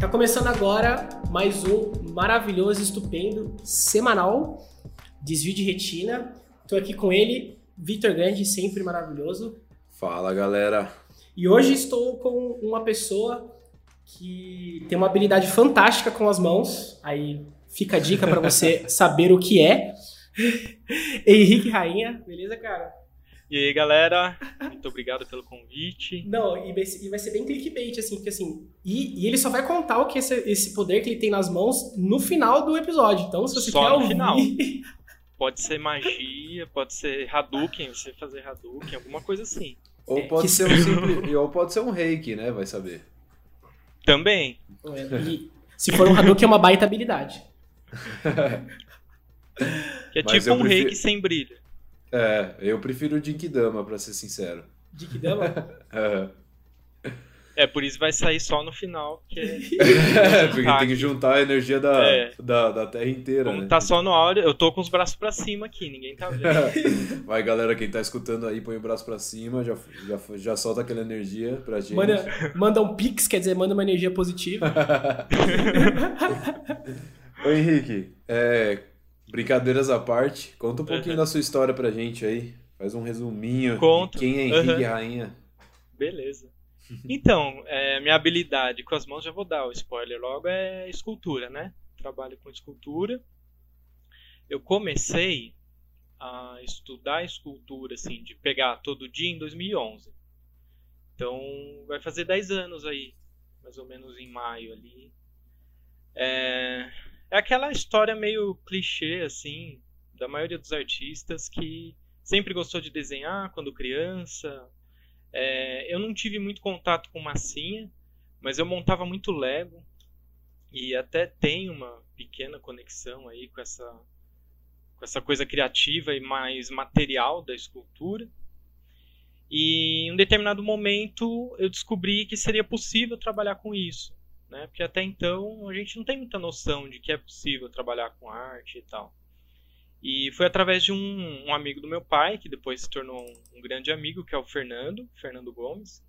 Tá começando agora mais um maravilhoso, estupendo, semanal Desvio de Retina. Tô aqui com ele, Vitor Grande, sempre maravilhoso. Fala galera. E hoje estou com uma pessoa que tem uma habilidade fantástica com as mãos. Aí fica a dica para você saber o que é. Henrique Rainha, beleza, cara? E aí, galera, muito obrigado pelo convite. Não, e vai, e vai ser bem clickbait, assim, porque assim. E, e, ele só vai contar o que esse, esse poder que ele tem nas mãos no final do episódio. Então, se você só quer no ouvir. final. Pode ser magia, pode ser Hadouken, você fazer Hadouken, alguma coisa assim. Ou É, pode que- ser um simples, ou pode ser um reiki, né? Vai saber. Também. E se for um Hadouken, é uma baita habilidade. Que é Mas tipo um prefiro- reiki sem brilho. É, eu prefiro o Jinkidama, pra ser sincero. Dick Dama? É, por isso vai sair só no final, que é. É, porque Tá tem que juntar a energia da, É. da, da Terra inteira, Como né? tá só no áudio, eu tô com os braços pra cima aqui, ninguém tá vendo. Vai, galera, quem tá escutando aí, põe o braço pra cima, já, já, já solta aquela energia pra gente. Manda, manda um pix, quer dizer, manda uma energia positiva. Ô Henrique, é, brincadeiras à parte, conta um pouquinho Uhum. da sua história pra gente aí. Faz um resuminho. Conto. de Quem é Henrique Uhum. Rainha? Beleza. Então, é, minha habilidade com as mãos, já vou dar o spoiler logo, é escultura, né? Trabalho com escultura. Eu comecei a estudar escultura, assim, de pegar todo dia em 2011. Então, vai fazer 10 anos aí, mais ou menos em maio ali. É, é aquela história meio clichê, assim, da maioria dos artistas que sempre gostou de desenhar quando criança, é, eu não tive muito contato com massinha, mas eu montava muito Lego. E até tenho uma pequena conexão aí com essa com essa coisa criativa e mais material da escultura. E em um determinado momento eu descobri que seria possível trabalhar com isso, né? Porque até então a gente não tem muita noção de que é possível trabalhar com arte e tal. E foi através de um, um amigo do meu pai, que depois se tornou um, um grande amigo, que é o Fernando, Fernando Gomes.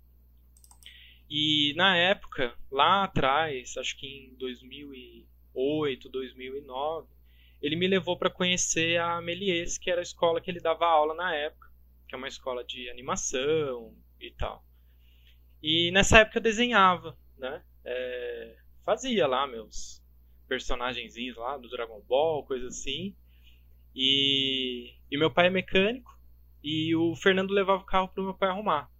E na época, lá atrás, acho que em 2008, 2009, ele me levou para conhecer a Melies, que era a escola que ele dava aula na época, que é uma escola de animação e tal. E nessa época eu desenhava, né? É, fazia lá meus personagenzinhos lá do Dragon Ball, coisa assim. E, e meu pai é mecânico e o Fernando levava o carro para o meu pai arrumar.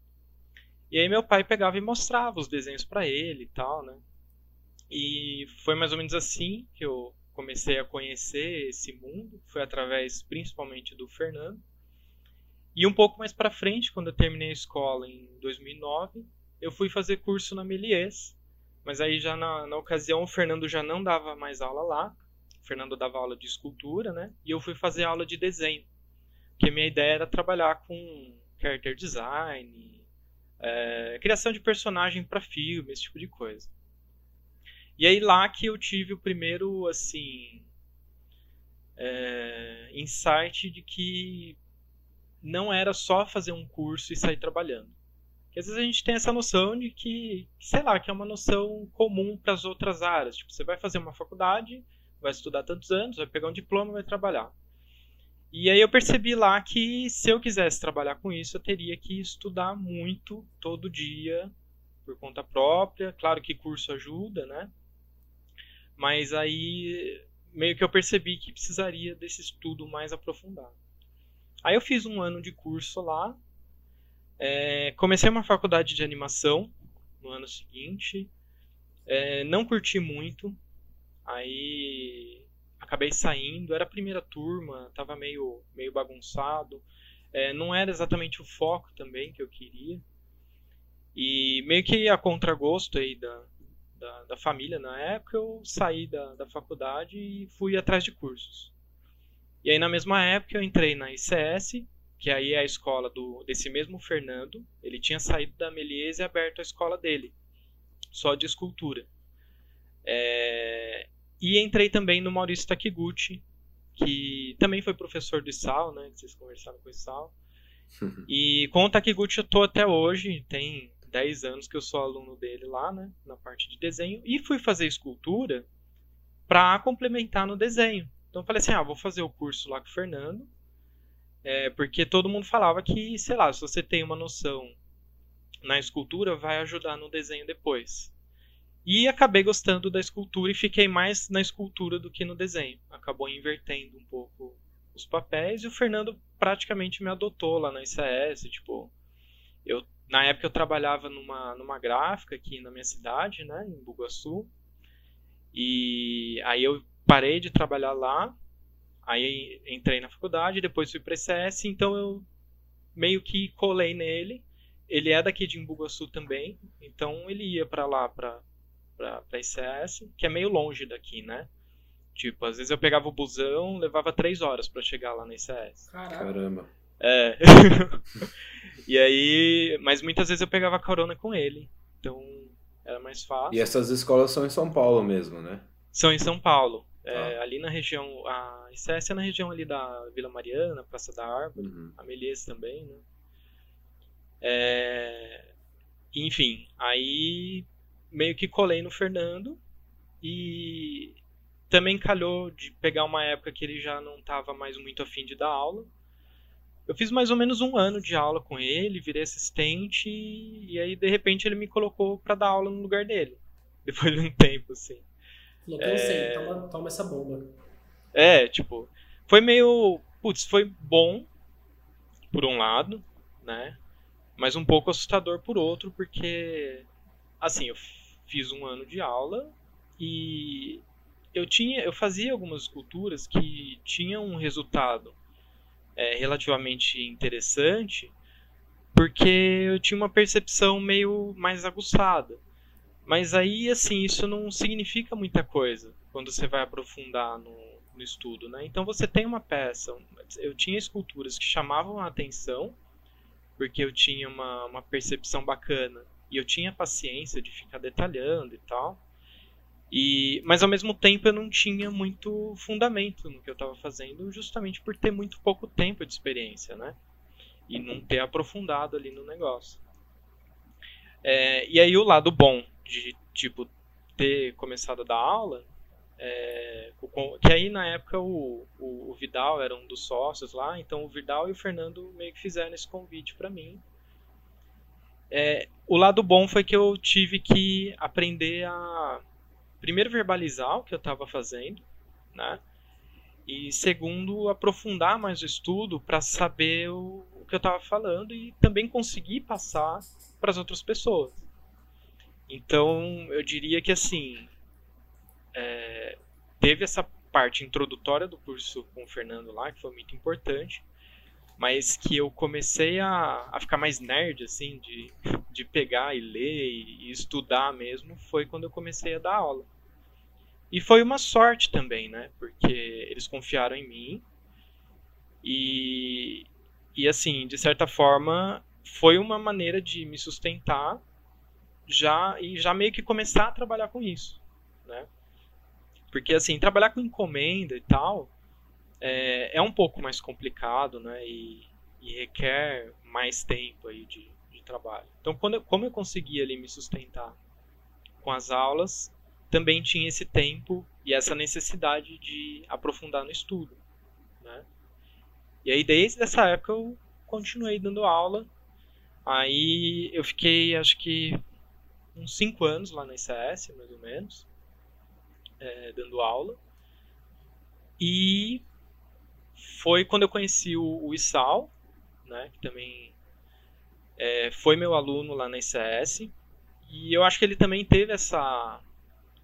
E aí meu pai pegava e mostrava os desenhos para ele e tal, né? E foi mais ou menos assim que eu comecei a conhecer esse mundo, foi através principalmente do Fernando. E um pouco mais para frente, quando eu terminei a escola em 2009, eu fui fazer curso na Melies, mas aí já na, na ocasião o Fernando já não dava mais aula lá, o Fernando dava aula de escultura, né? E eu fui fazer aula de desenho. Porque a minha ideia era trabalhar com character design, é, criação de personagem para filme, esse tipo de coisa. E aí lá que eu tive o primeiro, assim, é, insight de que não era só fazer um curso e sair trabalhando. Porque às vezes a gente tem essa noção de que, sei lá, que é uma noção comum para as outras áreas. Tipo, você vai fazer uma faculdade, vai estudar tantos anos, vai pegar um diploma vai trabalhar. E aí eu percebi lá que se eu quisesse trabalhar com isso, eu teria que estudar muito todo dia por conta própria. Claro que curso ajuda, né? Mas aí meio que eu percebi que precisaria desse estudo mais aprofundado. Aí eu fiz um ano de curso lá. É, comecei uma faculdade de animação no ano seguinte. É, não curti muito. Aí acabei saindo, era a primeira turma, tava meio, meio bagunçado. É, não era exatamente o foco também que eu queria. E meio que a contragosto aí da, da, da família na época, eu saí da, da faculdade e fui atrás de cursos. E aí na mesma época eu entrei na ICS, que aí é a escola do, desse mesmo Fernando. Ele tinha saído da Melies e aberto a escola dele, só de escultura. É, e entrei também no Maurício Takiguchi, que também foi professor do Sal, né? Que vocês conversaram com o Sal. E com o Takiguchi eu tô até hoje, tem 10 anos que eu sou aluno dele lá, né, na parte de desenho, e fui fazer escultura para complementar no desenho. Então eu falei assim, ah, vou fazer o curso lá com o Fernando, é, porque todo mundo falava que, sei lá, se você tem uma noção na escultura, vai ajudar no desenho depois. E acabei gostando da escultura e fiquei mais na escultura do que no desenho. Acabou invertendo um pouco os papéis e o Fernando praticamente me adotou lá na ICS, tipo, eu na época eu trabalhava numa, numa gráfica aqui na minha cidade, né, em Bugaçu. E aí eu parei de trabalhar lá, aí entrei na faculdade, depois fui para ICS, então eu meio que colei nele. Ele é daqui de Imbuguaçu também, então ele ia para lá para para ICS, que é meio longe daqui, né? Tipo, às vezes eu pegava o busão, levava três horas para chegar lá na ICS. Caramba. É. e aí, mas muitas vezes eu pegava carona com ele, então era mais fácil. E essas escolas são em São Paulo mesmo, né? São em São Paulo. É, ah. Ali na região, a ICS é na região ali da Vila Mariana, Praça da Árvore, uhum. a Melies também, né? É, enfim, aí meio que colei no Fernando e também calhou de pegar uma época que ele já não estava mais muito afim de dar aula. Eu fiz mais ou menos um ano de aula com ele, virei assistente e aí de repente ele me colocou para dar aula no lugar dele. Depois de um tempo, assim. Não é... toma, toma essa bomba. É, tipo, foi meio. Putz, foi bom, por um lado, né? Mas um pouco assustador por outro, porque. Assim, eu fiz um ano de aula e eu tinha eu fazia algumas esculturas que tinham um resultado é, relativamente interessante porque eu tinha uma percepção meio mais aguçada mas aí assim isso não significa muita coisa quando você vai aprofundar no, no estudo né então você tem uma peça eu tinha esculturas que chamavam a atenção porque eu tinha uma, uma percepção bacana e eu tinha paciência de ficar detalhando e tal. E, mas ao mesmo tempo eu não tinha muito fundamento no que eu estava fazendo, justamente por ter muito pouco tempo de experiência, né? E não ter aprofundado ali no negócio. É, e aí o lado bom de tipo ter começado a dar aula, é, que aí na época o, o, o, Vidal era um dos sócios lá, então o Vidal e o Fernando meio que fizeram esse convite para mim é, o lado bom foi que eu tive que aprender a primeiro verbalizar o que eu estava fazendo, né? E segundo, aprofundar mais o estudo para saber o, o, que eu estava falando e também conseguir passar para as outras pessoas. Então, eu diria que assim, é, teve essa parte introdutória do curso com o Fernando lá, que foi muito importante, mas que eu comecei a, a ficar mais nerd, assim, de, de pegar e ler e, e estudar mesmo, foi quando eu comecei a dar aula. E foi uma sorte também, né? Porque eles confiaram em mim e, e assim, de certa forma, foi uma maneira de me sustentar já e já meio que começar a trabalhar com isso, né? Porque assim, trabalhar com encomenda e tal, é, é um pouco mais complicado, né? E, e requer mais tempo aí de, de trabalho. Então, quando eu, como eu conseguia ali me sustentar com as aulas, também tinha esse tempo e essa necessidade de aprofundar no estudo, né? E aí, desde essa época, eu continuei dando aula. Aí eu fiquei, acho que, uns 5 anos lá na ICS, mais ou menos, é, dando aula. E foi quando eu conheci o, o Isal, né, que também é, foi meu aluno lá na ICS, e eu acho que ele também teve essa,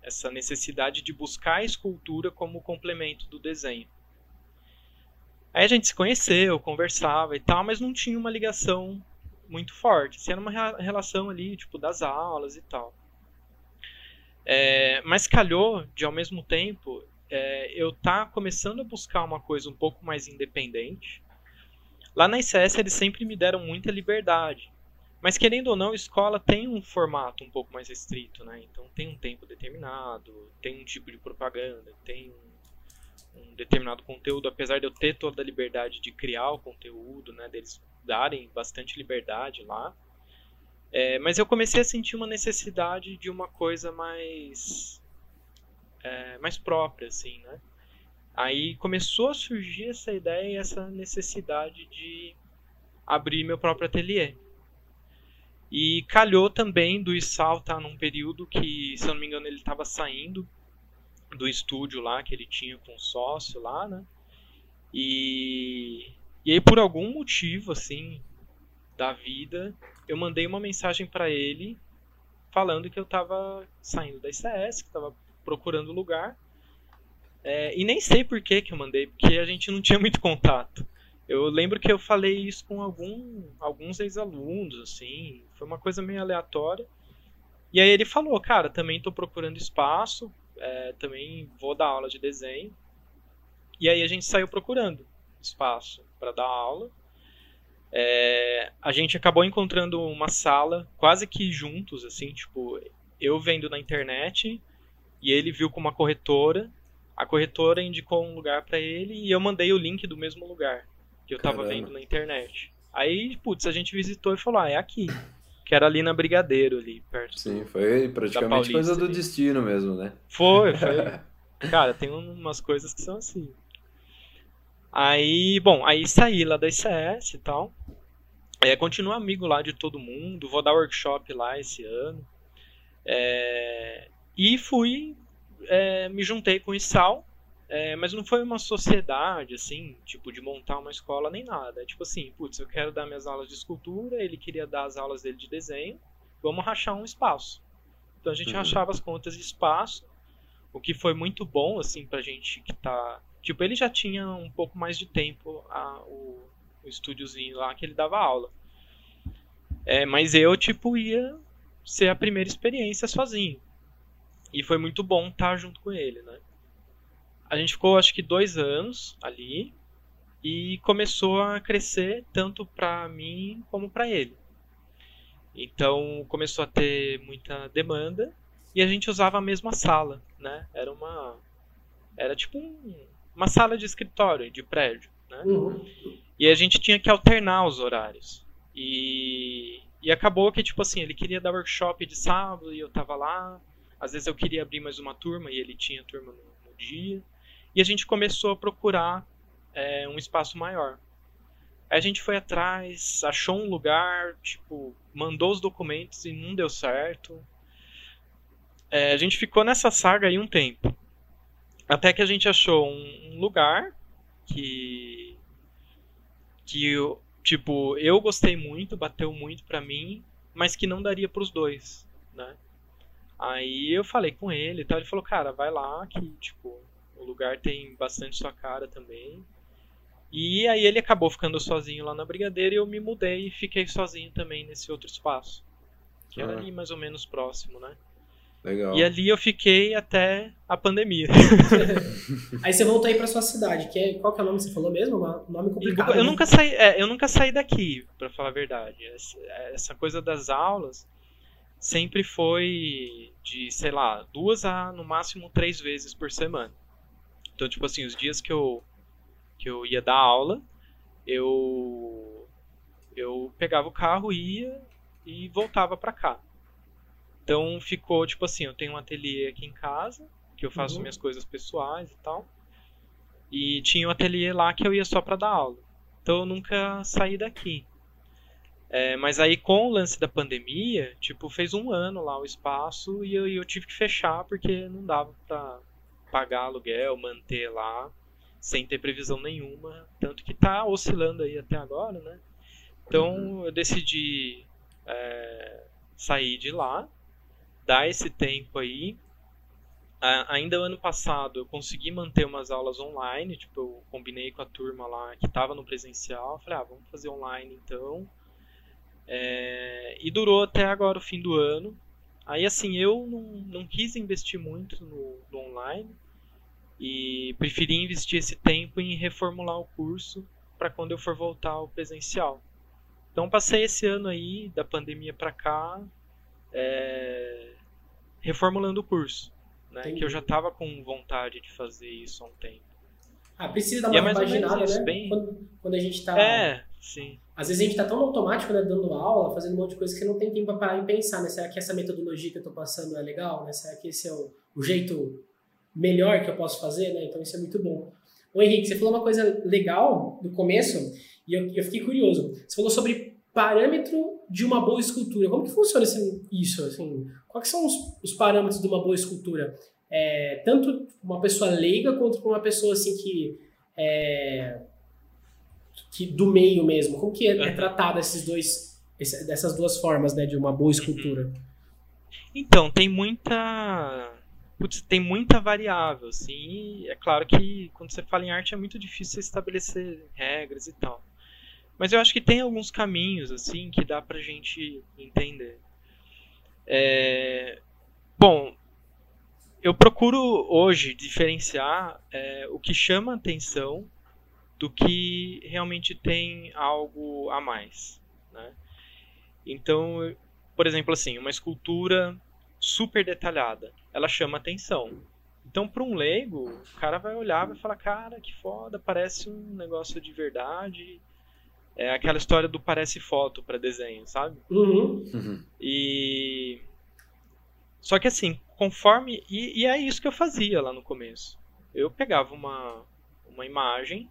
essa necessidade de buscar a escultura como complemento do desenho. Aí a gente se conheceu, conversava e tal, mas não tinha uma ligação muito forte. Era uma relação ali, tipo, das aulas e tal. É, mas calhou de, ao mesmo tempo, é, eu tá começando a buscar uma coisa um pouco mais independente. Lá na ICS eles sempre me deram muita liberdade. Mas querendo ou não, escola tem um formato um pouco mais restrito, né? Então tem um tempo determinado, tem um tipo de propaganda, tem um, um determinado conteúdo, apesar de eu ter toda a liberdade de criar o conteúdo, né? Deles darem bastante liberdade lá. É, mas eu comecei a sentir uma necessidade de uma coisa mais é, mais própria, assim, né? Aí começou a surgir essa ideia e essa necessidade de abrir meu próprio ateliê. E calhou também do Issal estar tá num período que, se eu não me engano, ele estava saindo do estúdio lá que ele tinha com o sócio lá, né? E, e aí por algum motivo assim da vida, eu mandei uma mensagem para ele falando que eu estava saindo da ICS, que estava procurando lugar. É, e nem sei por que, que eu mandei, porque a gente não tinha muito contato. Eu lembro que eu falei isso com algum, alguns ex-alunos, assim, foi uma coisa meio aleatória. E aí ele falou, cara, também estou procurando espaço, é, também vou dar aula de desenho. E aí a gente saiu procurando espaço para dar aula. É, a gente acabou encontrando uma sala quase que juntos, assim, tipo, eu vendo na internet e ele viu com uma corretora. A corretora indicou um lugar para ele e eu mandei o link do mesmo lugar que eu Caramba. tava vendo na internet. Aí, putz, a gente visitou e falou: ah, é aqui. Que era ali na Brigadeiro, ali perto. Sim, foi praticamente coisa do ali. destino mesmo, né? Foi, foi. Cara, tem umas coisas que são assim. Aí, bom, aí saí lá da ICS e tal. É, continuo amigo lá de todo mundo, vou dar workshop lá esse ano. É, e fui, é, me juntei com o Isal, é, mas não foi uma sociedade, assim, tipo, de montar uma escola nem nada. É tipo assim, putz, eu quero dar minhas aulas de escultura, ele queria dar as aulas dele de desenho, vamos rachar um espaço. Então a gente uhum. rachava as contas de espaço, o que foi muito bom, assim, pra gente que tá Tipo, ele já tinha um pouco mais de tempo a, o, o estúdiozinho lá que ele dava aula. É, mas eu, tipo, ia ser a primeira experiência sozinho. E foi muito bom estar junto com ele, né? A gente ficou, acho que, dois anos ali. E começou a crescer tanto pra mim como pra ele. Então, começou a ter muita demanda. E a gente usava a mesma sala, né? Era uma... Era tipo um, uma sala de escritório de prédio, né? Uhum. E a gente tinha que alternar os horários. E, e acabou que, tipo assim, ele queria dar workshop de sábado e eu tava lá. Às vezes eu queria abrir mais uma turma e ele tinha turma no, no dia. E a gente começou a procurar é, um espaço maior. Aí a gente foi atrás, achou um lugar, tipo, mandou os documentos e não deu certo. É, a gente ficou nessa saga aí um tempo. Até que a gente achou um, lugar que. que tipo, eu gostei muito, bateu muito pra mim, mas que não daria pros dois, né? Aí eu falei com ele e tal, ele falou, cara, vai lá que, tipo, o lugar tem bastante sua cara também. E aí ele acabou ficando sozinho lá na Brigadeira e eu me mudei e fiquei sozinho também nesse outro espaço. Que era ah. ali mais ou menos próximo, né? Legal. E ali eu fiquei até a pandemia. aí você voltou aí para sua cidade, que é, qual que é o nome que você falou mesmo? Um nome complicado. Eu, né? nunca saí, é, eu nunca saí daqui, para falar a verdade. Essa coisa das aulas sempre foi de, sei lá, duas a no máximo três vezes por semana. Então, tipo assim, os dias que eu que eu ia dar aula, eu eu pegava o carro, ia e voltava para cá. Então ficou tipo assim, eu tenho um ateliê aqui em casa, que eu faço uhum. minhas coisas pessoais e tal. E tinha um ateliê lá que eu ia só para dar aula. Então eu nunca saí daqui. É, mas aí com o lance da pandemia, tipo, fez um ano lá o espaço e eu, eu tive que fechar porque não dava pra pagar aluguel, manter lá, sem ter previsão nenhuma. Tanto que tá oscilando aí até agora, né? Então uhum. eu decidi é, sair de lá dar esse tempo aí. ainda ano passado eu consegui manter umas aulas online, tipo, eu combinei com a turma lá que estava no presencial, falei, ah, vamos fazer online então. É, e durou até agora o fim do ano. Aí assim, eu não, não quis investir muito no, no online e preferi investir esse tempo em reformular o curso para quando eu for voltar ao presencial. Então passei esse ano aí da pandemia para cá é, reformulando o curso, né? Que eu já estava com vontade de fazer isso há um tempo. Ah, precisa dar uma é imaginada, né? Bem... Quando, quando, a gente está é, Sim. Às vezes a gente tá tão automático, né, dando aula, fazendo um monte de coisa que você não tem tempo pra parar e pensar, né? Será que essa metodologia que eu tô passando é legal, né? Será que esse é o, o jeito melhor que eu posso fazer, né? Então isso é muito bom. Ô Henrique, você falou uma coisa legal no começo e eu, eu fiquei curioso. Você falou sobre parâmetro de uma boa escultura. Como que funciona isso? Assim, quais são os, os parâmetros de uma boa escultura? É, tanto uma pessoa leiga quanto uma pessoa assim que é, que do meio mesmo. Como que é, é tratada esses dois esse, dessas duas formas, né, de uma boa escultura? Então tem muita putz, tem muita variável, assim. é claro que quando você fala em arte é muito difícil estabelecer regras e tal. Mas eu acho que tem alguns caminhos, assim, que dá pra gente entender. É... Bom, eu procuro hoje diferenciar é, o que chama atenção do que realmente tem algo a mais. Né? Então, por exemplo, assim, uma escultura super detalhada, ela chama atenção. Então, para um leigo, o cara vai olhar e vai falar: cara, que foda, parece um negócio de verdade. É aquela história do parece foto para desenho, sabe? Uhum. Uhum. E. Só que assim, conforme. E, e é isso que eu fazia lá no começo. Eu pegava uma, uma imagem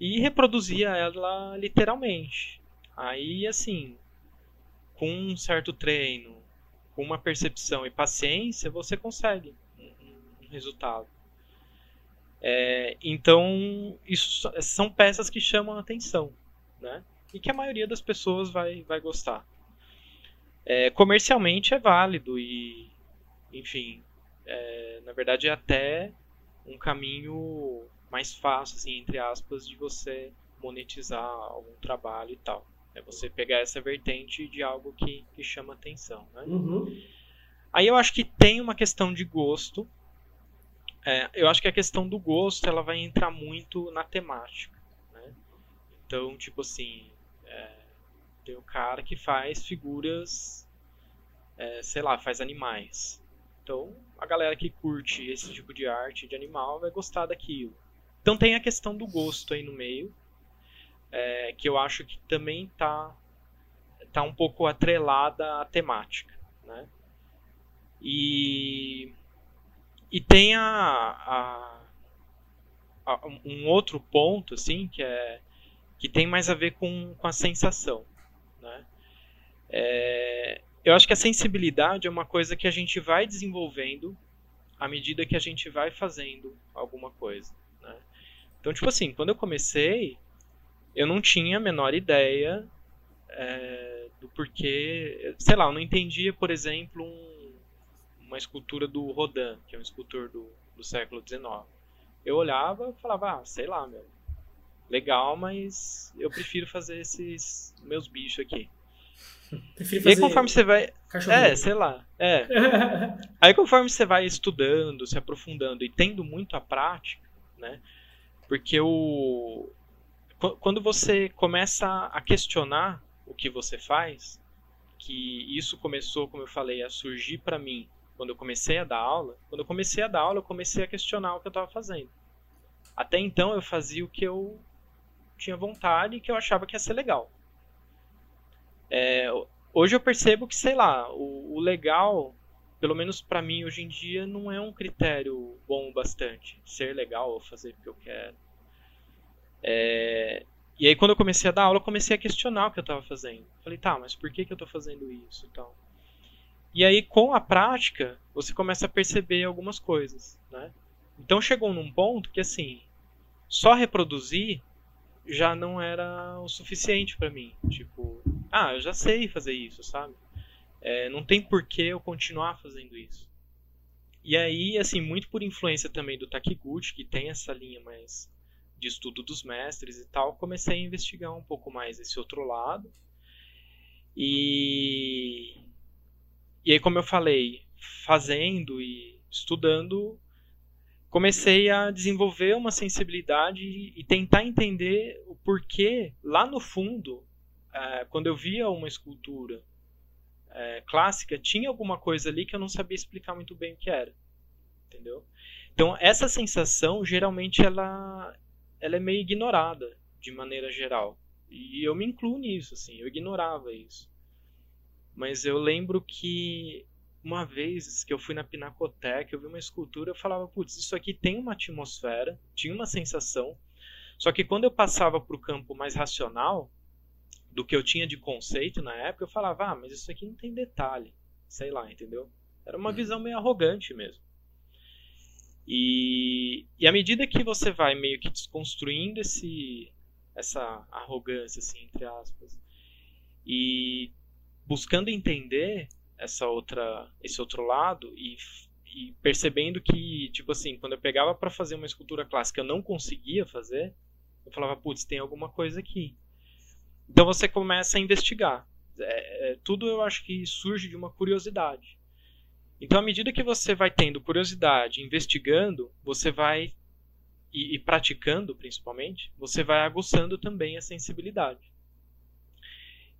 e reproduzia ela literalmente. Aí, assim, com um certo treino, com uma percepção e paciência, você consegue um, um resultado. É, então, isso são peças que chamam a atenção né? E que a maioria das pessoas vai, vai gostar. É, comercialmente é válido e, enfim, é, na verdade é até um caminho mais fácil, assim, entre aspas, de você monetizar algum trabalho e tal. É você pegar essa vertente de algo que, que chama atenção, né? Uhum. Aí eu acho que tem uma questão de gosto. É, eu acho que a questão do gosto ela vai entrar muito na temática. Então, tipo assim, é, tem o cara que faz figuras, é, sei lá, faz animais. Então, a galera que curte esse tipo de arte de animal vai gostar daquilo. Então tem a questão do gosto aí no meio, é, que eu acho que também tá, tá um pouco atrelada à temática, né? E, e tem a, a, a, um outro ponto, assim, que é que tem mais a ver com, com a sensação. Né? É, eu acho que a sensibilidade é uma coisa que a gente vai desenvolvendo à medida que a gente vai fazendo alguma coisa. Né? Então, tipo assim, quando eu comecei, eu não tinha a menor ideia é, do porquê. Sei lá, eu não entendia, por exemplo, um, uma escultura do Rodin, que é um escultor do, do século XIX. Eu olhava e falava, ah, sei lá, meu, legal, mas eu prefiro fazer esses meus bichos aqui. Prefiro E fazer aí conforme você vai. É, sei lá. É. Aí conforme você vai estudando, se aprofundando e tendo muito a prática, né? Porque o. qu- Quando você começa a questionar o que você faz, que isso começou, como eu falei, a surgir pra mim quando eu comecei a dar aula. Quando eu comecei a dar aula, eu comecei a questionar o que eu estava fazendo. Até então eu fazia o que eu tinha vontade e que eu achava que ia ser legal. É, hoje eu percebo que, sei lá, o, o legal, pelo menos pra mim hoje em dia, não é um critério bom bastante. Ser legal ou fazer o que eu quero. É, e aí quando eu comecei a dar aula, eu comecei a questionar o que eu estava fazendo. Falei, tá, mas por que, que eu estou fazendo isso e tal? E aí com a prática, você começa a perceber algumas coisas, né? Então chegou num ponto que assim, só reproduzir já não era o suficiente pra mim. Tipo, ah, eu já sei fazer isso, sabe? É, não tem por que eu continuar fazendo isso. E aí, assim, muito por influência também do Takiguchi, que tem essa linha mais de estudo dos mestres e tal, comecei a investigar um pouco mais esse outro lado. E, e aí, como eu falei, fazendo e estudando, comecei a desenvolver uma sensibilidade e tentar entender o porquê, lá no fundo, é, quando eu via uma escultura é, clássica, tinha alguma coisa ali que eu não sabia explicar muito bem o que era. Entendeu? Então, essa sensação, geralmente, ela, ela é meio ignorada, de maneira geral. E eu me incluo nisso, assim, eu ignorava isso. Mas eu lembro que uma vez que eu fui na Pinacoteca, eu vi uma escultura, eu falava, putz, isso aqui tem uma atmosfera, tinha uma sensação. Só que quando eu passava para o campo mais racional, do que eu tinha de conceito na época, eu falava, ah, mas isso aqui não tem detalhe. Sei lá, entendeu? Era uma visão meio arrogante mesmo. E, e à medida que você vai meio que desconstruindo esse, essa arrogância, assim, entre aspas, e buscando entender essa outra, esse outro lado e, e percebendo que, tipo assim, quando eu pegava para fazer uma escultura clássica eu não conseguia fazer, eu falava, putz, tem alguma coisa aqui. Então você começa a investigar. É, é, tudo eu acho que surge de uma curiosidade. Então, à medida que você vai tendo curiosidade, investigando, você vai e, e, praticando, principalmente, você vai aguçando também a sensibilidade.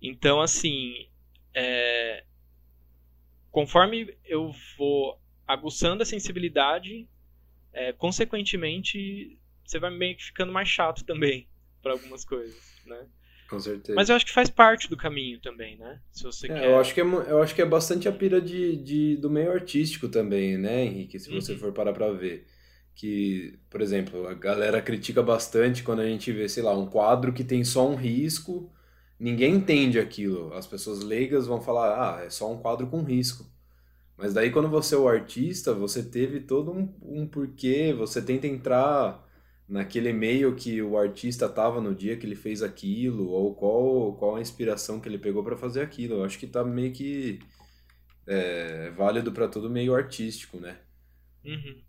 Então, assim, é, conforme eu vou aguçando a sensibilidade, é, consequentemente, você vai meio que ficando mais chato também para algumas coisas, né? Com certeza. Mas eu acho que faz parte do caminho também, né? Se você é, quer... eu, acho que é, eu acho que é bastante a pira de, de, do meio artístico também, né, Henrique? Se você uhum. for parar pra ver. Que, por exemplo, a galera critica bastante quando a gente vê, sei lá, um quadro que tem só um risco, ninguém entende aquilo. As pessoas leigas vão falar, ah, é só um quadro com risco. Mas daí quando você é o artista, você teve todo um, um porquê, você tenta entrar naquele meio que o artista estava no dia que ele fez aquilo, ou qual, qual a inspiração que ele pegou para fazer aquilo. Eu acho que tá meio que é, válido para todo meio artístico, né? Uhum.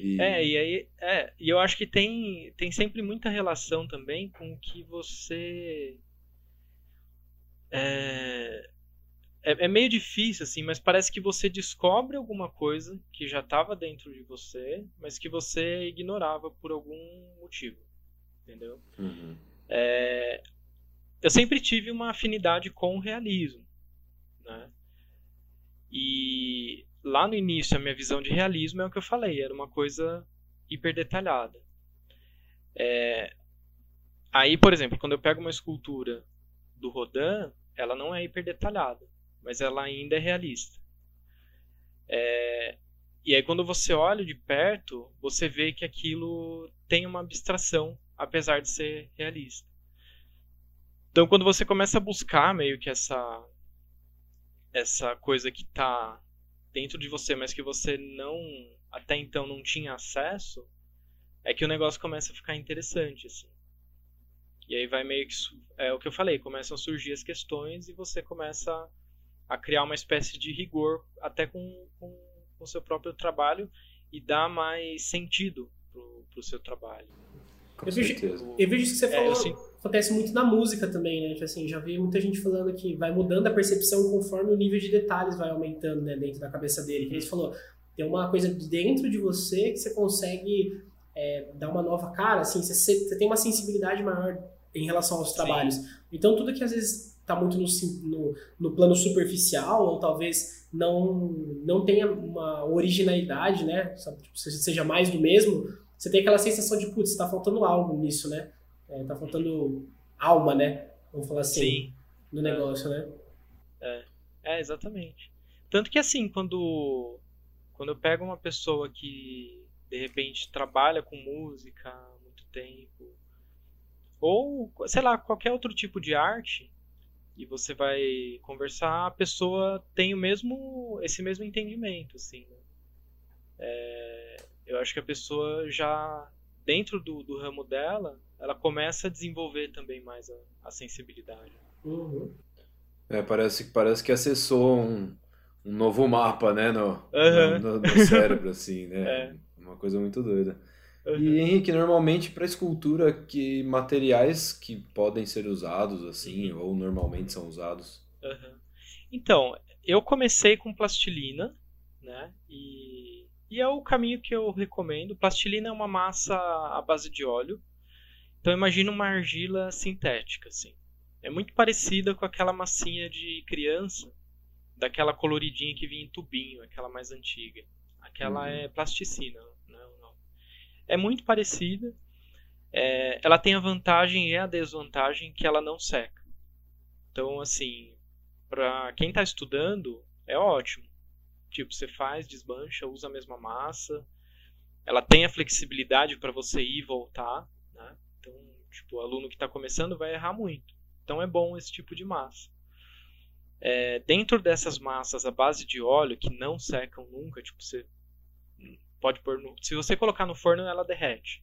E... É, e aí, é, e eu acho que tem, tem sempre muita relação também com o que você. É, é, é, meio difícil, assim, mas parece que você descobre alguma coisa que já estava dentro de você, mas que você ignorava por algum motivo. Entendeu? Uhum. É, eu sempre tive uma afinidade com o realismo. Né? E lá no início, a minha visão de realismo é o que eu falei, era uma coisa hiper detalhada. É, aí, por exemplo, quando eu pego uma escultura do Rodin, ela não é hiper detalhada mas ela ainda é realista. É, e aí quando você olha de perto, você vê que aquilo tem uma abstração, apesar de ser realista. Então quando você começa a buscar meio que essa essa coisa que está dentro de você, mas que você não até então não tinha acesso, é que o negócio começa a ficar interessante assim. E aí vai meio que é o que eu falei, começam a surgir as questões e você começa a criar uma espécie de rigor até com, com, o seu próprio trabalho e dar mais sentido pro, o seu trabalho. Com eu, vejo, eu vejo isso que você é, falou, assim, acontece muito na música também, né? Tipo assim, já vi muita gente falando que vai mudando a percepção conforme o nível de detalhes vai aumentando né, dentro da cabeça dele. Que ele falou, tem uma coisa dentro de você que você consegue é, dar uma nova cara, assim, você, você, tem uma sensibilidade maior em relação aos trabalhos. Sim. Então tudo que às vezes está muito no, no, no, plano superficial ou talvez não não tenha uma originalidade, né? Tipo, seja mais do mesmo, você tem aquela sensação de, putz, está faltando algo nisso, né? É, tá faltando alma, né? Vamos falar assim, Sim. no negócio, é. né? É. é, exatamente. Tanto que assim, quando, quando eu pego uma pessoa que de repente trabalha com música há muito tempo, ou sei lá, qualquer outro tipo de arte, e você vai conversar, a pessoa tem o mesmo esse mesmo entendimento, assim. Né? É, eu acho que a pessoa já dentro do, do, ramo dela, ela começa a desenvolver também mais a, a sensibilidade. Uhum. É, parece, parece que acessou um, um novo mapa, né, no, uhum. no, no, cérebro, assim, né? É. Uma coisa muito doida. E Henrique, normalmente para escultura, que materiais que podem ser usados assim, uhum. ou normalmente são usados? Uhum. Então, eu comecei com plastilina, né? E, e é o caminho que eu recomendo. Plastilina é uma massa à base de óleo. Então imagina uma argila sintética, assim. É muito parecida com aquela massinha de criança, daquela coloridinha que vinha em tubinho, aquela mais antiga. Aquela uhum. é plasticina é muito parecida. é, ela tem a vantagem e a desvantagem que ela não seca. Então, assim, para quem está estudando, é ótimo. Tipo, você faz, desmancha, usa a mesma massa. Ela tem a flexibilidade para você ir e voltar. Né? Então, tipo, o aluno que está começando vai errar muito. Então, é bom esse tipo de massa. É, dentro dessas massas à base de óleo, que não secam nunca, tipo, você pode pôr no, se você colocar no forno, ela derrete.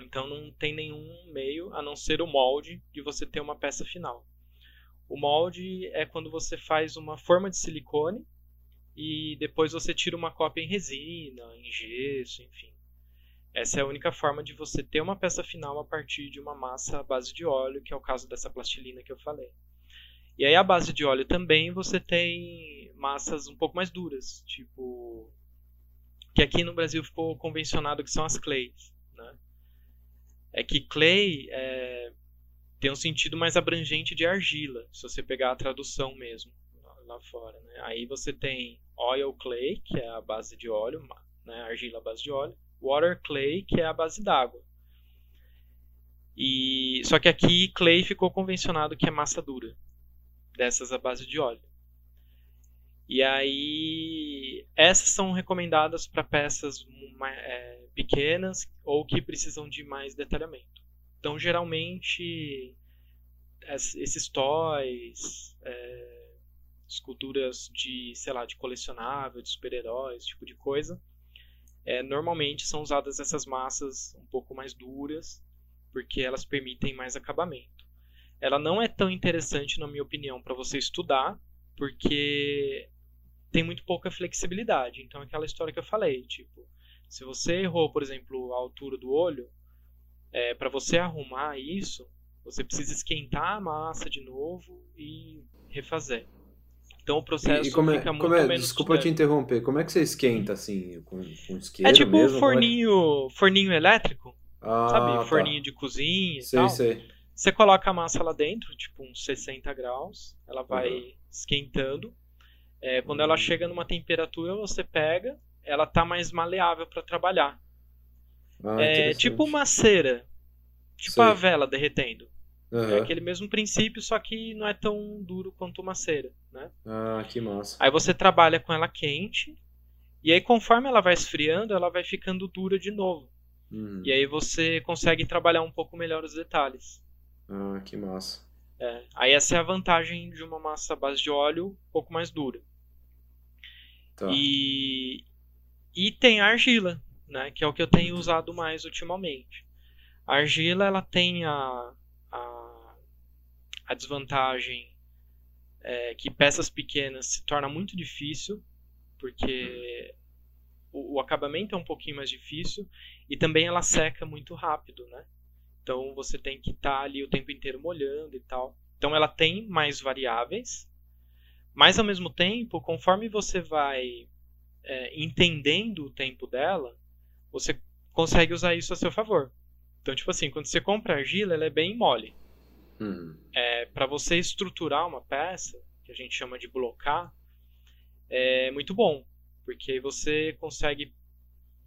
Então não tem nenhum meio a não ser o molde de você ter uma peça final. O molde é quando você faz uma forma de silicone e depois você tira uma cópia em resina, em gesso, enfim. Essa é a única forma de você ter uma peça final a partir de uma massa à base de óleo, que é o caso dessa plastilina que eu falei. E aí a base de óleo também você tem massas um pouco mais duras, tipo que aqui no Brasil ficou convencionado que são as clays, né? É que clay é, tem um sentido mais abrangente de argila, se você pegar a tradução mesmo lá fora, né? Aí você tem oil clay, que é a base de óleo, né? argila base de óleo, water clay, que é a base d'água. E só que aqui clay ficou convencionado que é massa dura, dessas à base de óleo. E aí, essas são recomendadas para peças é, pequenas ou que precisam de mais detalhamento. Então, geralmente, esses toys, é, esculturas de, sei lá, de colecionável, de super-heróis, tipo de coisa, é, normalmente são usadas essas massas um pouco mais duras, porque elas permitem mais acabamento. Ela não é tão interessante, na minha opinião, para você estudar, porque tem muito pouca flexibilidade. Então, aquela história que eu falei, tipo, se você errou, por exemplo, a altura do olho, é, para você arrumar isso, você precisa esquentar a massa de novo e refazer. Então o processo e, e como é, fica muito como é, menos Desculpa te interromper, como é que você esquenta assim, com, com isqueiro É tipo mesmo? um Como é forninho, forninho elétrico, Ah, sabe? tá. Forninho de cozinha e Sei, tal. sei. Você coloca a massa lá dentro, tipo uns 60 graus, ela vai Uhum. esquentando. É, quando ela chega numa temperatura, você pega, ela tá mais maleável para trabalhar. Ah, é tipo uma cera, tipo Sei. a vela derretendo. É Aham. aquele mesmo princípio, só que não é tão duro quanto uma cera, né? Ah, que massa. Aí você trabalha com ela quente, e aí conforme ela vai esfriando, ela vai ficando dura de novo. Uhum. E aí você consegue trabalhar um pouco melhor os detalhes. Ah, que massa. É, aí essa é a vantagem de uma massa base de óleo um pouco mais dura. Tá. E, e tem a argila, né, que é o que eu tenho usado mais ultimamente. A argila ela tem a, a, a desvantagem é, que peças pequenas se torna muito difícil, porque o, o acabamento é um pouquinho mais difícil e também ela seca muito rápido, né? Então você tem que estar ali o tempo inteiro molhando e tal. Então ela tem mais variáveis, mas ao mesmo tempo, conforme você vai é, entendendo o tempo dela, você consegue usar isso a seu favor. Então, tipo assim, quando você compra argila, ela é bem mole. Uhum. É, para você estruturar uma peça, que a gente chama de blocar, é muito bom, porque aí você consegue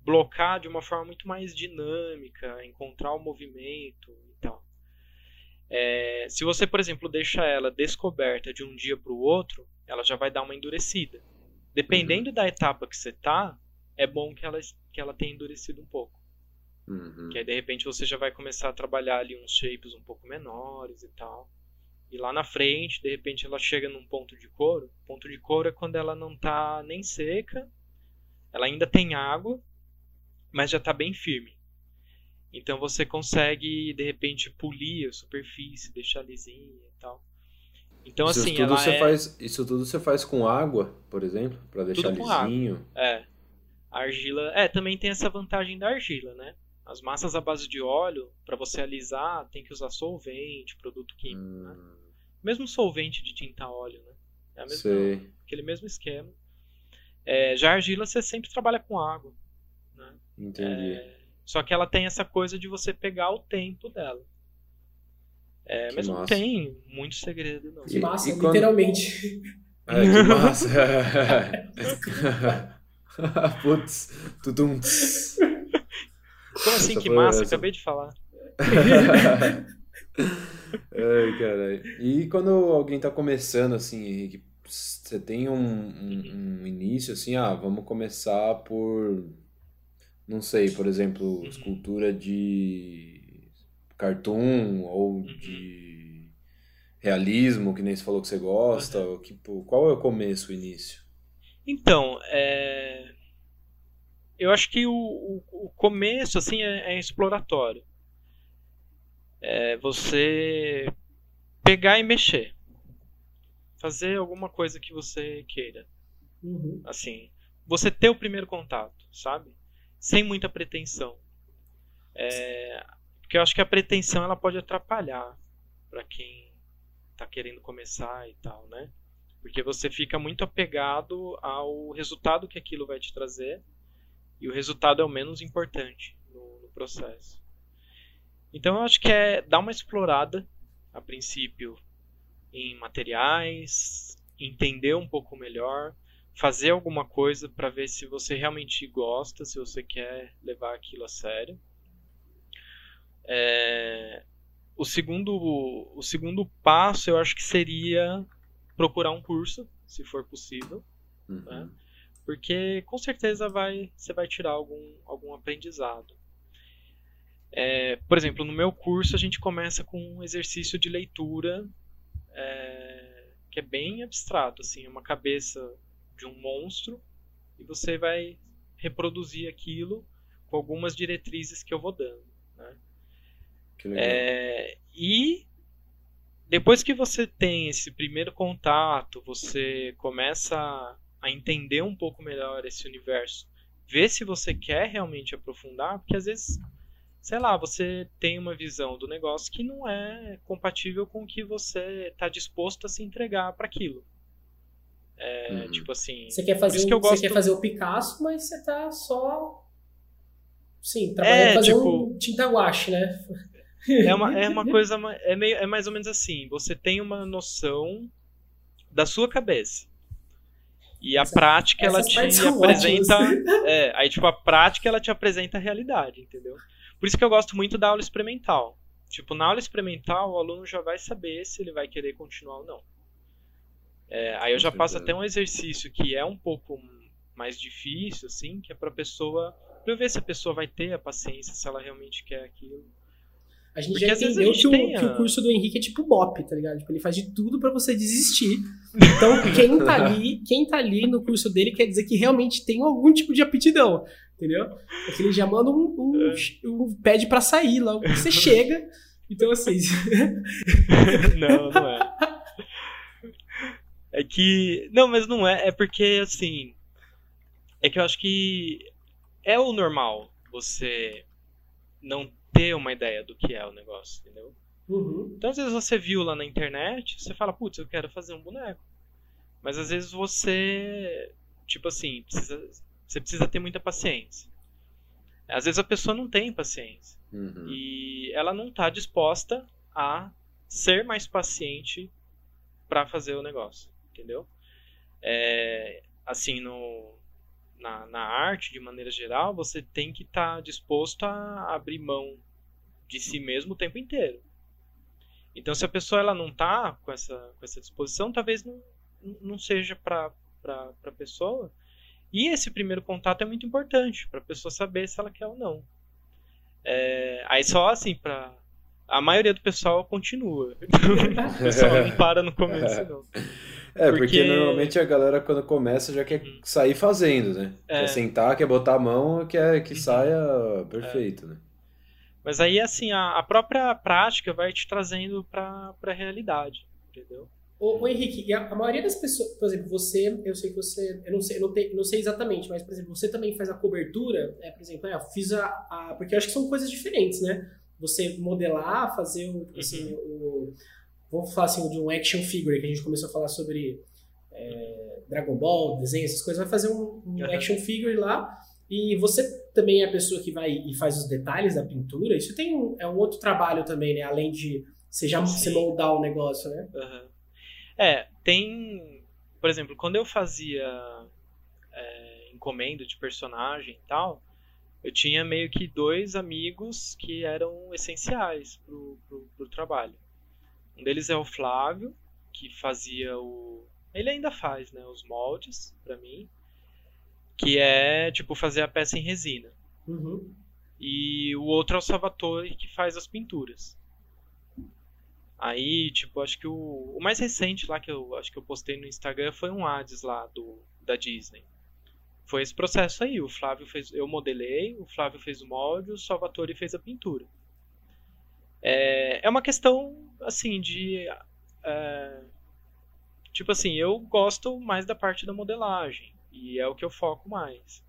blocar de uma forma muito mais dinâmica, encontrar o movimento e tal. É, se você, por exemplo, deixa ela descoberta de um dia para o outro, ela já vai dar uma endurecida. Dependendo da etapa que você tá, é bom que ela, que ela tenha endurecido um pouco. Uhum. Que aí de repente você já vai começar a trabalhar ali uns shapes um pouco menores e tal. E lá na frente, de repente ela chega num ponto de couro. Ponto de couro é quando ela não tá nem seca, ela ainda tem água, mas já tá bem firme. Então você consegue de repente polir a superfície, deixar lisinha e tal. Então isso assim, tudo você é faz, isso tudo você faz com água, por exemplo, Pra deixar água. lisinho. É. A argila. É, também tem essa vantagem da argila, né? As massas à base de óleo, para você alisar, tem que usar solvente, produto químico. Né? Hum, Mesmo solvente de tinta óleo, né? É a mesma, sei. aquele mesmo esquema. É, já a argila você sempre trabalha com água. Né? Entendi. É, só que ela tem essa coisa de você pegar o tempo dela. É, mas não massa. tem muito segredo, não. Que E- massa, e quando- literalmente. Ah, que massa. Putz, tudum. Como assim Essa que massa? essa- Acabei de falar. Ai, caralho. E quando alguém tá começando, assim, Henrique, você tem um, um, um início, assim, ah, vamos começar por, não sei, por exemplo, escultura de cartoon ou Uhum. de realismo, que nem você falou que você gosta, ou, tipo, qual é o começo, o início? Então, é, eu acho que o, o, o começo assim é, é exploratório. É você pegar e mexer, fazer alguma coisa que você queira. Uhum. Assim, você ter o primeiro contato, sabe? Sem muita pretensão. É, porque eu acho que a pretensão ela pode atrapalhar para quem tá querendo começar e tal, né? Porque você fica muito apegado ao resultado que aquilo vai te trazer e o resultado é o menos importante no, no processo. Então eu acho que é dar uma explorada a princípio em materiais, entender um pouco melhor, fazer alguma coisa para ver se você realmente gosta, se você quer levar aquilo a sério. É, o segundo o segundo passo eu acho que seria procurar um curso, se for possível, Uhum. né? porque com certeza vai você vai tirar algum algum aprendizado. É, por exemplo, no meu curso a gente começa com um exercício de leitura é, que é bem abstrato, assim, é uma cabeça de um monstro e você vai reproduzir aquilo com algumas diretrizes que eu vou dando. Né? Que legal. É, e depois que você tem esse primeiro contato, você começa a entender um pouco melhor esse universo, ver se você quer realmente aprofundar, porque às vezes, sei lá, você tem uma visão do negócio que não é compatível com o que você está disposto a se entregar para aquilo. É, Uhum. Tipo assim. Você quer fazer, que eu você gosto- quer fazer o Picasso, mas você tá só. Sim, trabalhando É, fazer tipo- um tinta guache, né? É uma, é uma coisa. É, meio, é mais ou menos assim. Você tem uma noção da sua cabeça. E a Essa- prática ela te apresenta. É, aí, tipo, a prática ela te apresenta a realidade, entendeu? Por isso que eu gosto muito da aula experimental. Tipo, na aula experimental, o aluno já vai saber se ele vai querer continuar ou não. É, aí eu já passo até um exercício que é um pouco mais difícil, assim, que é pra pessoa. Pra eu ver se a pessoa vai ter a paciência, se ela realmente quer aquilo. A gente Porque já entendeu gente que o, a- que o curso do Henrique é tipo BOP, tá ligado? Tipo, ele faz de tudo pra você desistir. Então, quem tá ali, quem tá ali no curso dele quer dizer que realmente tem algum tipo de aptidão, entendeu? Porque ele já manda um, um, É. um pede pra sair logo que você chega. Então, assim, não, não é. É que. Não, mas não é. É porque, assim. É que eu acho que é o normal você não ter uma ideia do que é o negócio, entendeu? uhum, Então, às vezes você viu lá na internet, você fala, putz, eu quero fazer um boneco. Mas às vezes você. Tipo assim, precisa, você precisa ter muita paciência. Às vezes a pessoa não tem paciência. Uhum. E ela não está disposta a ser mais paciente para fazer o negócio, entendeu? É, assim, no, na, na arte, de maneira geral, você tem que estar disposto a abrir mão de si mesmo o tempo inteiro. Então, se a pessoa ela não está com essa, com essa disposição, talvez não, não seja para a pessoa. E esse primeiro contato é muito importante para a pessoa saber se ela quer ou não. É, aí só assim, pra. A maioria do pessoal continua. o pessoal não para no começo, não. É, porque... Porque- normalmente a galera quando começa já quer sair fazendo, né? É. Quer sentar, quer botar a mão, quer que saia perfeito, né? Mas aí, assim, a, a própria prática vai te trazendo pra, pra realidade, entendeu? Ô, ô, Henrique, e a, a maioria das pessoas, por exemplo, você, eu sei que você, eu não sei, eu não, te- não sei exatamente, mas, por exemplo, você também faz a cobertura, é, por exemplo, é, eu fiz a, a- porque eu acho que são coisas diferentes, né? Você modelar, fazer o, tipo assim, o, vamos falar assim, de um action figure, que a gente começou a falar sobre é, Dragon Ball, desenho, essas coisas, vai fazer um, um Aham. action figure lá, e você também é a pessoa que vai e faz os detalhes da pintura, isso tem um, é um outro trabalho também, né? Além de você já você moldar o negócio, né? Aham. É, tem. Por exemplo, quando eu fazia é, encomenda de personagem e tal, eu tinha meio que dois amigos que eram essenciais pro, pro, pro trabalho. Um deles é o Flávio, que fazia o. Ele ainda faz, né? Os moldes para mim. Que é, tipo, fazer a peça em resina. Uhum. E o outro é o Salvatore, que faz as pinturas. Aí, tipo, acho que o, o mais recente lá que eu acho que eu postei no Instagram foi um Hades lá do, da Disney. Foi esse processo aí. O Flávio fez. Eu modelei, o Flávio fez o molde, o Salvatore fez a pintura. É, é uma questão, assim, de. É, tipo assim, eu gosto mais da parte da modelagem. E é o que eu foco mais.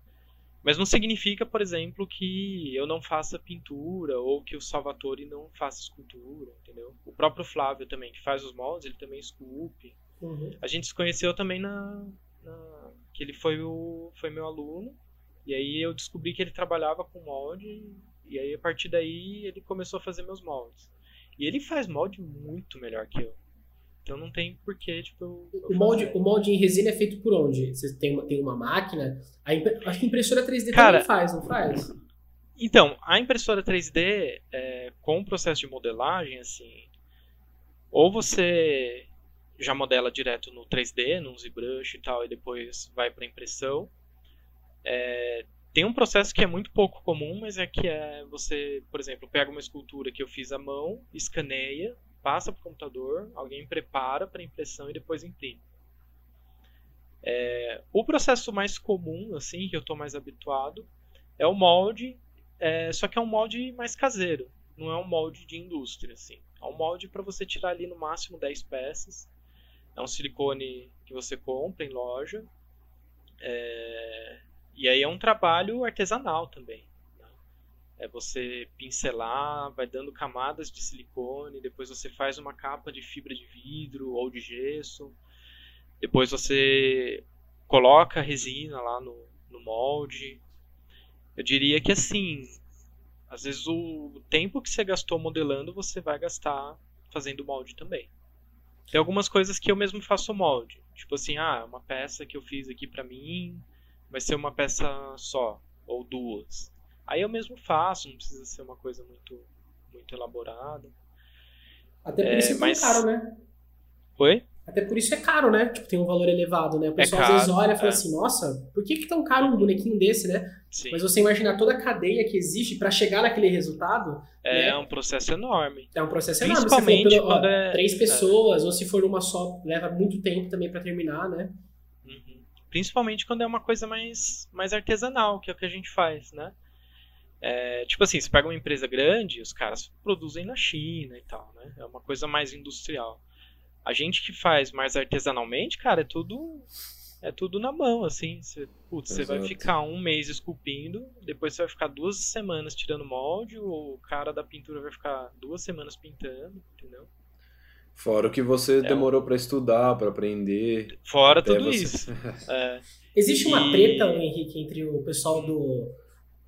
Mas não significa, por exemplo, que eu não faça pintura ou que o Salvatore não faça escultura, entendeu? O próprio Flávio também, que faz os moldes, ele também esculpe. Uhum. A gente se conheceu também na, na, que ele foi o foi meu aluno e aí eu descobri que ele trabalhava com molde e aí a partir daí ele começou a fazer meus moldes. E ele faz molde muito melhor que eu. Então não tem porquê, tipo. Eu, eu O molde, fazer. o molde em resina é feito por onde? Você tem uma, tem uma máquina? A Acho que a impressora 3D Cara- também faz, não faz? Então, a impressora 3D, é, com o processo de modelagem, assim, ou você já modela direto no 3D, no ZBrush e tal, e depois vai para impressão. É, tem um processo que é muito pouco comum, mas é que é você, por exemplo, pega uma escultura que eu fiz à mão, escaneia, passa para o computador, alguém prepara para impressão e depois imprime. É, o processo mais comum, assim, que eu estou mais habituado, é o molde é, só que é um molde mais caseiro. Não é um molde de indústria, assim. É um molde para você tirar ali no máximo 10 peças. É um silicone que você compra em loja. É, E aí é um trabalho artesanal também. né? É você pincelar, vai dando camadas de silicone, depois você faz uma capa de fibra de vidro ou de gesso. Depois você coloca a resina lá no, no molde. Eu diria que assim, às vezes o tempo que você gastou modelando, você vai gastar fazendo molde também. Tem algumas coisas que eu mesmo faço molde. Tipo assim, ah, uma peça que eu fiz aqui pra mim, vai ser uma peça só, ou duas. Aí eu mesmo faço, não precisa ser uma coisa muito, muito elaborada. Até por É, isso é mas- caro, né? Oi? Até por isso é caro, né? Tipo, tem um valor elevado, né? O pessoal às caro, vezes olha e fala é. assim, nossa, por que, que tão caro um bonequinho desse, né? Sim. Mas você imaginar toda a cadeia que existe pra chegar naquele resultado, É né? um processo enorme. é um processo enorme. Principalmente pelo- ó, quando é- três é. pessoas, ou se for uma só, leva muito tempo também pra terminar, né? Principalmente quando é uma coisa mais, mais artesanal, que é o que a gente faz, né? É, tipo assim, você pega uma empresa grande, os caras produzem na China e tal, né? É uma coisa mais industrial. A gente que faz mais artesanalmente, cara, é tudo é tudo na mão, assim. Você, putz, você vai ficar um mês esculpindo, depois você vai ficar duas semanas tirando molde, o cara da pintura vai ficar duas semanas pintando, entendeu? Fora o que você É. demorou pra estudar, pra aprender. Fora tudo você- isso. É, Existe uma E- treta, Henrique, entre o pessoal do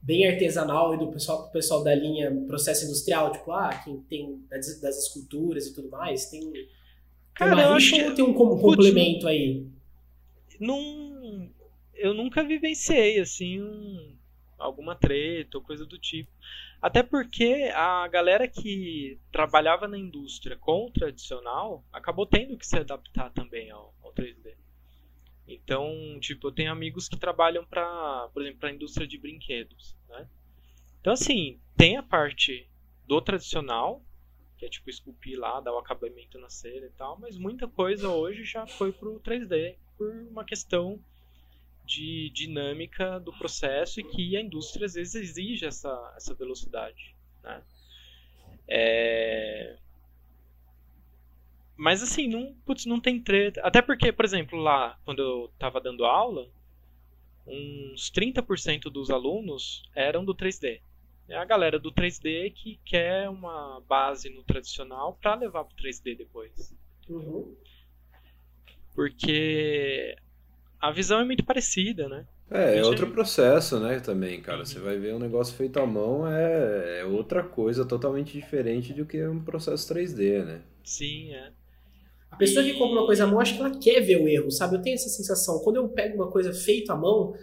bem artesanal e do pessoal, do pessoal da linha processo industrial, tipo, ah, quem tem das, das esculturas e tudo mais, tem, tem Cara, eu acho ou tem um com- Putz, complemento aí? não eu nunca vivenciei assim um- alguma treta ou coisa do tipo. Até porque a galera que trabalhava na indústria com o tradicional acabou tendo que se adaptar também ao, ao 3D então tipo eu tenho amigos que trabalham para por exemplo para a indústria de brinquedos né? Então assim tem a parte do tradicional que é tipo esculpir lá dar o acabamento na cera e tal mas muita coisa hoje já foi pro 3D por uma questão de dinâmica do processo e que a indústria às vezes exige essa, essa velocidade. Né? É... Mas assim, não, putz, não tem treta. Até porque, por exemplo, lá, quando eu estava dando aula, uns 30% dos alunos eram do 3D. É a galera do 3D que quer uma base no tradicional para levar para o 3D depois Uhum. porque a visão é muito parecida, né? É, é outro aí. processo, né, também, cara. Uhum. Você vai ver um negócio feito à mão, é, é outra coisa totalmente diferente do que um processo 3D, né? Sim, é. A pessoa que compra uma coisa à mão, acho que ela quer ver o erro, sabe? Eu tenho essa sensação. Quando eu pego uma coisa feita à mão,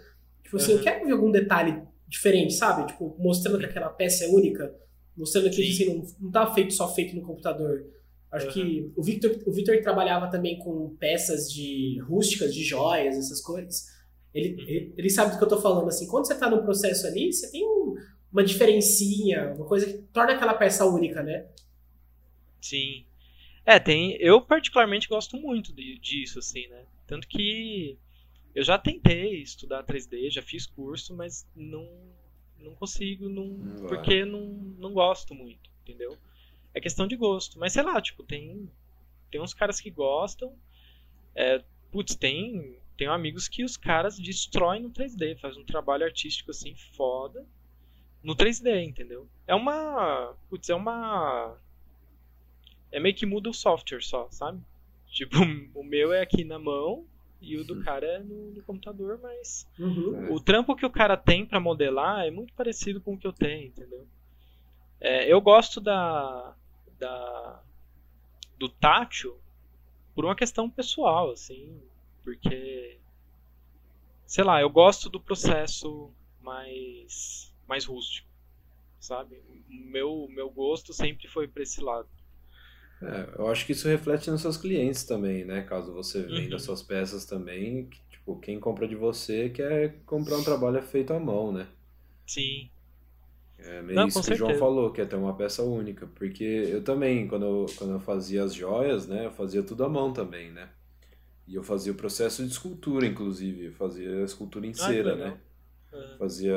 tipo assim, eu Uhum. quero ver algum detalhe diferente, sabe? Tipo, mostrando que aquela peça é única, mostrando que assim, não, não tá feito só feito no computador. Acho uhum. que o Victor, o Victor trabalhava também com peças de rústicas, de joias, essas coisas. Ele, uhum. ele, ele, sabe do que eu tô falando, assim, quando você tá no processo ali, você tem um, uma diferencinha, uma coisa que torna aquela peça única, né? Sim. É, tem. Eu particularmente gosto muito de, disso, assim, né? Tanto que eu já tentei estudar 3D, já fiz curso, mas não, não consigo, não, não porque não, não gosto muito, entendeu? É questão de gosto. Mas sei lá, tipo, tem, tem uns caras que gostam. É, putz, tem, tem amigos que os caras destroem no 3D, faz um trabalho artístico assim foda no 3D, entendeu? É uma. Putz, é uma. É meio que muda o software só, sabe? Tipo, o meu é aqui na mão e o do cara é no, no computador, mas uhum. o trampo que o cara tem para modelar é muito parecido com o que eu tenho, entendeu? É, eu gosto da, da do tátil por uma questão pessoal, assim, porque sei lá, eu gosto do processo mais mais rústico, sabe? Meu meu gosto sempre foi para esse lado. É, eu acho que isso reflete nos seus clientes também, né? Caso você venda uhum. suas peças também, que, tipo, quem compra de você quer comprar um trabalho feito à mão, né? Sim. É meio Não, isso que certeza. o João falou, que é ter uma peça única. Porque eu também, quando eu, quando eu fazia as joias, né? Eu fazia tudo à mão também, né? E eu fazia o processo de escultura, inclusive. Eu fazia escultura em ah, cera, né? Uhum. Fazia,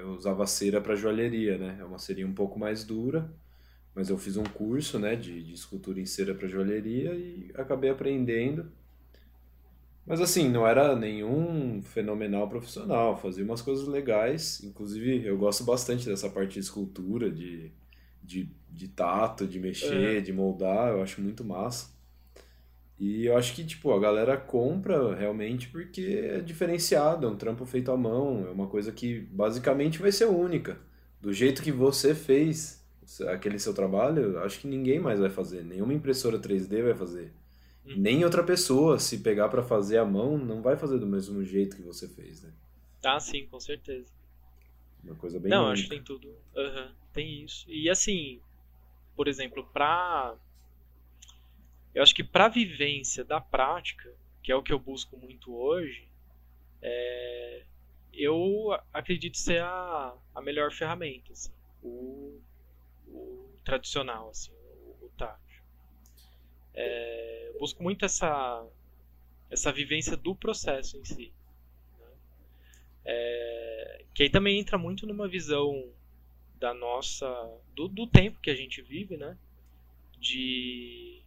eu usava cera para joalheria, né? É uma cera um pouco mais dura mas eu fiz um curso né, de, de escultura em cera para joalheria e acabei aprendendo. Mas assim, não era nenhum fenomenal profissional, fazia umas coisas legais. Inclusive, eu gosto bastante dessa parte de escultura, de, de, de tato, de mexer, é. de moldar, eu acho muito massa. E eu acho que, tipo, a galera compra realmente porque é diferenciado, é um trampo feito à mão, é uma coisa que basicamente vai ser única. Do jeito que você fez, aquele seu trabalho, acho que ninguém mais vai fazer. Nenhuma impressora 3D vai fazer. Nem outra pessoa, se pegar para fazer à mão, não vai fazer do mesmo jeito que você fez, né? Ah, sim, com certeza. Uma coisa bem Não, única. acho que tem tudo. Uhum, tem isso. E assim, por exemplo, pra. Eu acho que pra vivência da prática, que é o que eu busco muito hoje, é... eu acredito ser a, a melhor ferramenta. Assim. O, o tradicional, assim. É, busco muito essa, essa vivência do processo em si. Né? É, que aí também entra muito numa visão da nossa do, do tempo que a gente vive, né? De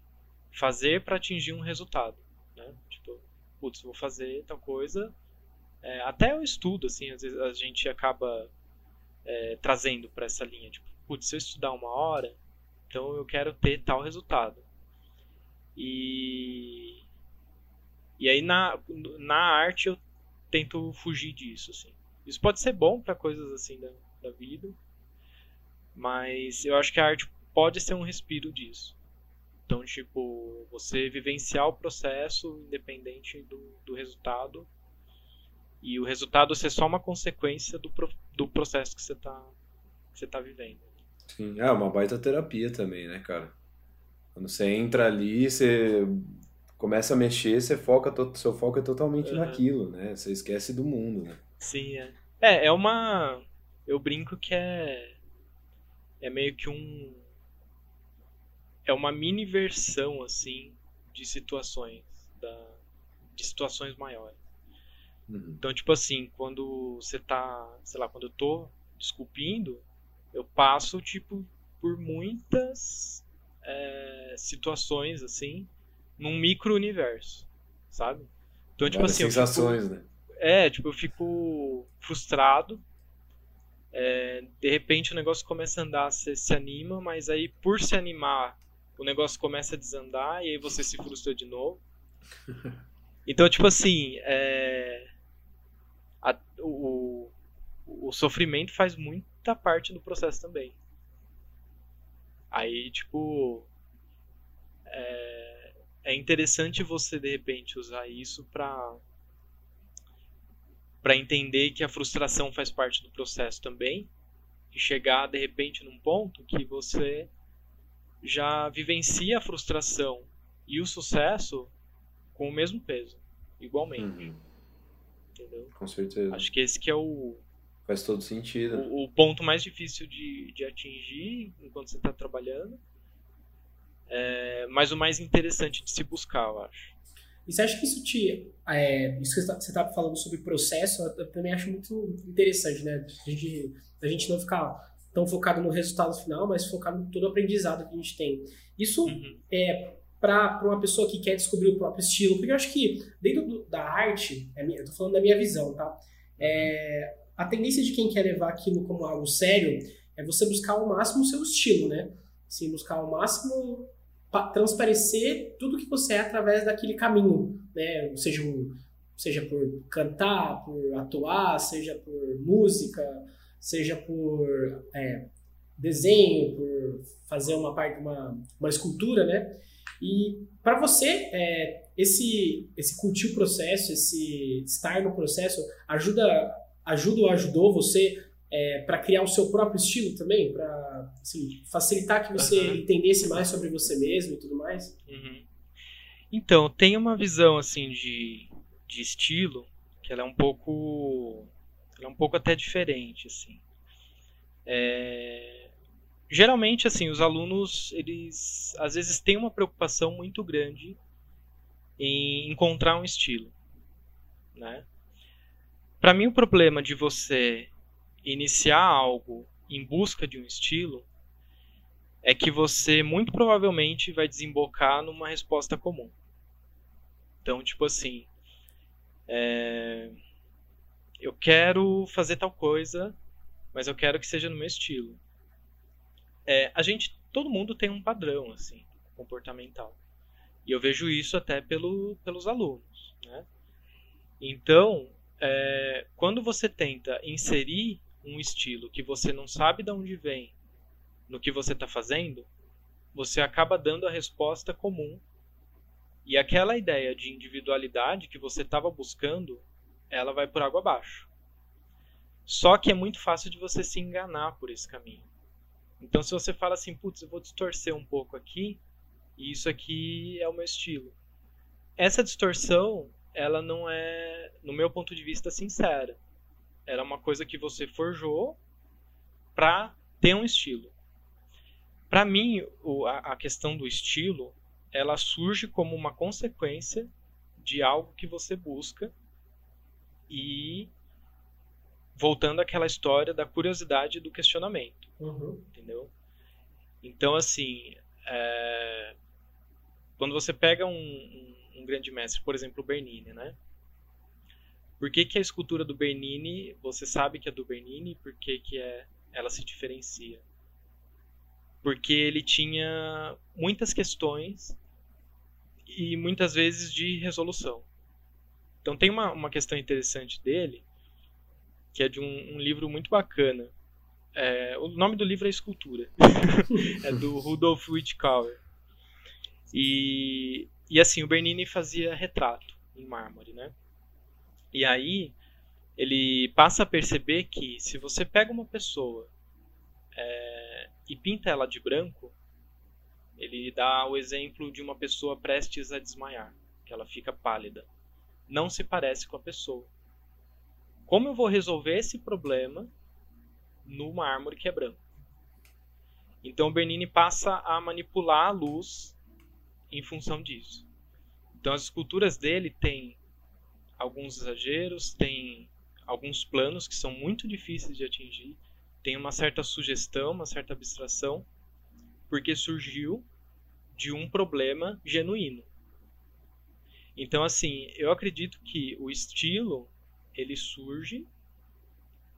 fazer para atingir um resultado, né? Tipo, putz, vou fazer tal coisa. É, até o estudo, assim, às vezes a gente acaba é, trazendo para essa linha, tipo, putz, se eu estudar uma hora, então eu quero ter tal resultado. E e aí na, na arte eu tento fugir disso, assim. Isso pode ser bom para coisas assim da, da vida, mas eu acho que a arte pode ser um respiro disso. Então, tipo, você vivenciar o processo independente do, do resultado e o resultado ser só uma consequência do, do processo que você está que você tá vivendo. Sim, é uma baita terapia também, né, cara? Quando você entra ali, você começa a mexer, você foca, seu foco é totalmente uhum. naquilo, né? Você esquece do mundo, né? Sim, é. É, é uma. Eu brinco que é. É meio que um. É uma mini versão, assim, de situações. Da, de situações maiores. Uhum. Então, tipo assim, quando você tá. Sei lá, quando eu tô esculpindo, eu passo tipo por muitas é, situações assim num micro universo, sabe? Então tipo Várias assim, sensações, fico, né? É, tipo eu fico frustrado. É, de repente o negócio começa a andar, você se anima, mas aí por se animar o negócio começa a desandar e aí você se frustra de novo. Então, tipo assim, é, a, o, o sofrimento faz muita parte do processo também. Aí, tipo. É, é interessante você, de repente, usar isso pra. para entender que a frustração faz parte do processo também e chegar de repente num ponto que você já vivencia a frustração e o sucesso com o mesmo peso, igualmente. Uhum. Entendeu? Com certeza. Acho que esse que é o faz todo sentido. O, o ponto mais difícil de, de atingir enquanto você está trabalhando, é, mas o mais interessante de se buscar, eu acho. E você acha que isso te. É, isso que você está tá falando sobre processo, eu também acho muito interessante, né? A gente, a gente não ficar tão focado no resultado final, mas focado em todo o aprendizado que a gente tem. Isso uhum. é para uma pessoa que quer descobrir o próprio estilo, porque eu acho que dentro do, da arte, é eu tô falando da minha visão, tá? É, a tendência de quem quer levar aquilo como algo sério é você buscar ao máximo o seu estilo, né? Assim, buscar ao máximo transparecer tudo que você é através daquele caminho, né? Seja, um, seja por cantar, por atuar, seja por música, seja por é, desenho, por fazer uma parte uma, uma escultura, né? E para você, é, esse esse curtir o processo, esse estar no processo, ajuda ajuda ou ajudou você é, para criar o seu próprio estilo também, para assim, facilitar que você uhum. entendesse mais sobre você mesmo e tudo mais? Uhum. Então, tem uma visão assim de, de estilo que ela é um pouco ela é um pouco até diferente assim. É, geralmente assim os alunos eles às vezes têm uma preocupação muito grande em encontrar um estilo, né? Para mim o problema de você iniciar algo em busca de um estilo é que você muito provavelmente vai desembocar numa resposta comum. Então, tipo assim, é... eu quero fazer tal coisa, mas eu quero que seja no meu estilo. É, a gente, todo mundo tem um padrão assim comportamental, e eu vejo isso até pelo, pelos alunos, né? Então, é, quando você tenta inserir um estilo que você não sabe de onde vem no que você está fazendo, você acaba dando a resposta comum. E aquela ideia de individualidade que você estava buscando, ela vai por água abaixo. Só que é muito fácil de você se enganar por esse caminho. Então, se você fala assim, putz, eu vou distorcer um pouco aqui, e isso aqui é o meu estilo. Essa distorção, ela não é, no meu ponto de vista, sincera. Era uma coisa que você forjou para ter um estilo. Para mim, a questão do estilo, ela surge como uma consequência de algo que você busca e voltando àquela história da curiosidade e do questionamento, uhum. entendeu? Então, assim, é... quando você pega um, um, um, grande mestre, por exemplo, o Bernini, né? Por que, que a escultura do Bernini, você sabe que é do Bernini, por que, que é, ela se diferencia? Porque ele tinha muitas questões e muitas vezes de resolução. Então tem uma, uma questão interessante dele, que é de um, um livro muito bacana. É, o nome do livro é Escultura. é do Rudolf Whitcauer. E, e assim, o Bernini fazia retrato em mármore, né? E aí ele passa a perceber que se você pega uma pessoa é, e pinta ela de branco, ele dá o exemplo de uma pessoa prestes a desmaiar, que ela fica pálida. Não se parece com a pessoa. Como eu vou resolver esse problema no mármore que é branco? Então Bernini passa a manipular a luz em função disso. Então as esculturas dele têm alguns exageros, tem alguns planos que são muito difíceis de atingir, tem uma certa sugestão, uma certa abstração, porque surgiu de um problema genuíno. Então, assim, eu acredito que o estilo ele surge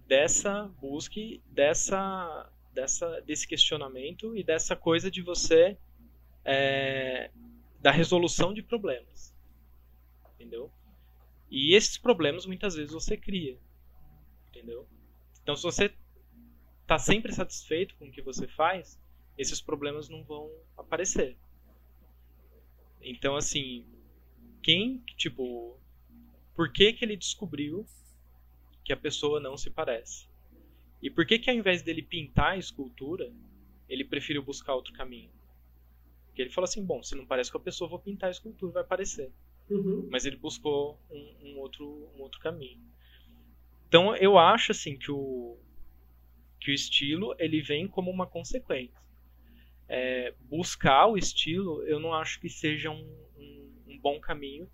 dessa busca, dessa, dessa, desse questionamento e dessa coisa de você é, da resolução de problemas, entendeu? E esses problemas muitas vezes você cria. Entendeu? Então, se você está sempre satisfeito com o que você faz, esses problemas não vão aparecer. Então, assim, quem, tipo, por que que ele descobriu que a pessoa não se parece. E por que que ao invés dele pintar a escultura, ele preferiu buscar outro caminho? Porque ele falou assim, bom, se não parece com a pessoa, vou pintar a escultura, vai parecer. Uhum. Mas ele buscou um, um outro, um outro caminho. Então eu acho assim que o que o estilo ele vem como uma consequência. É, buscar o estilo, eu não acho que seja um, um, um bom caminho,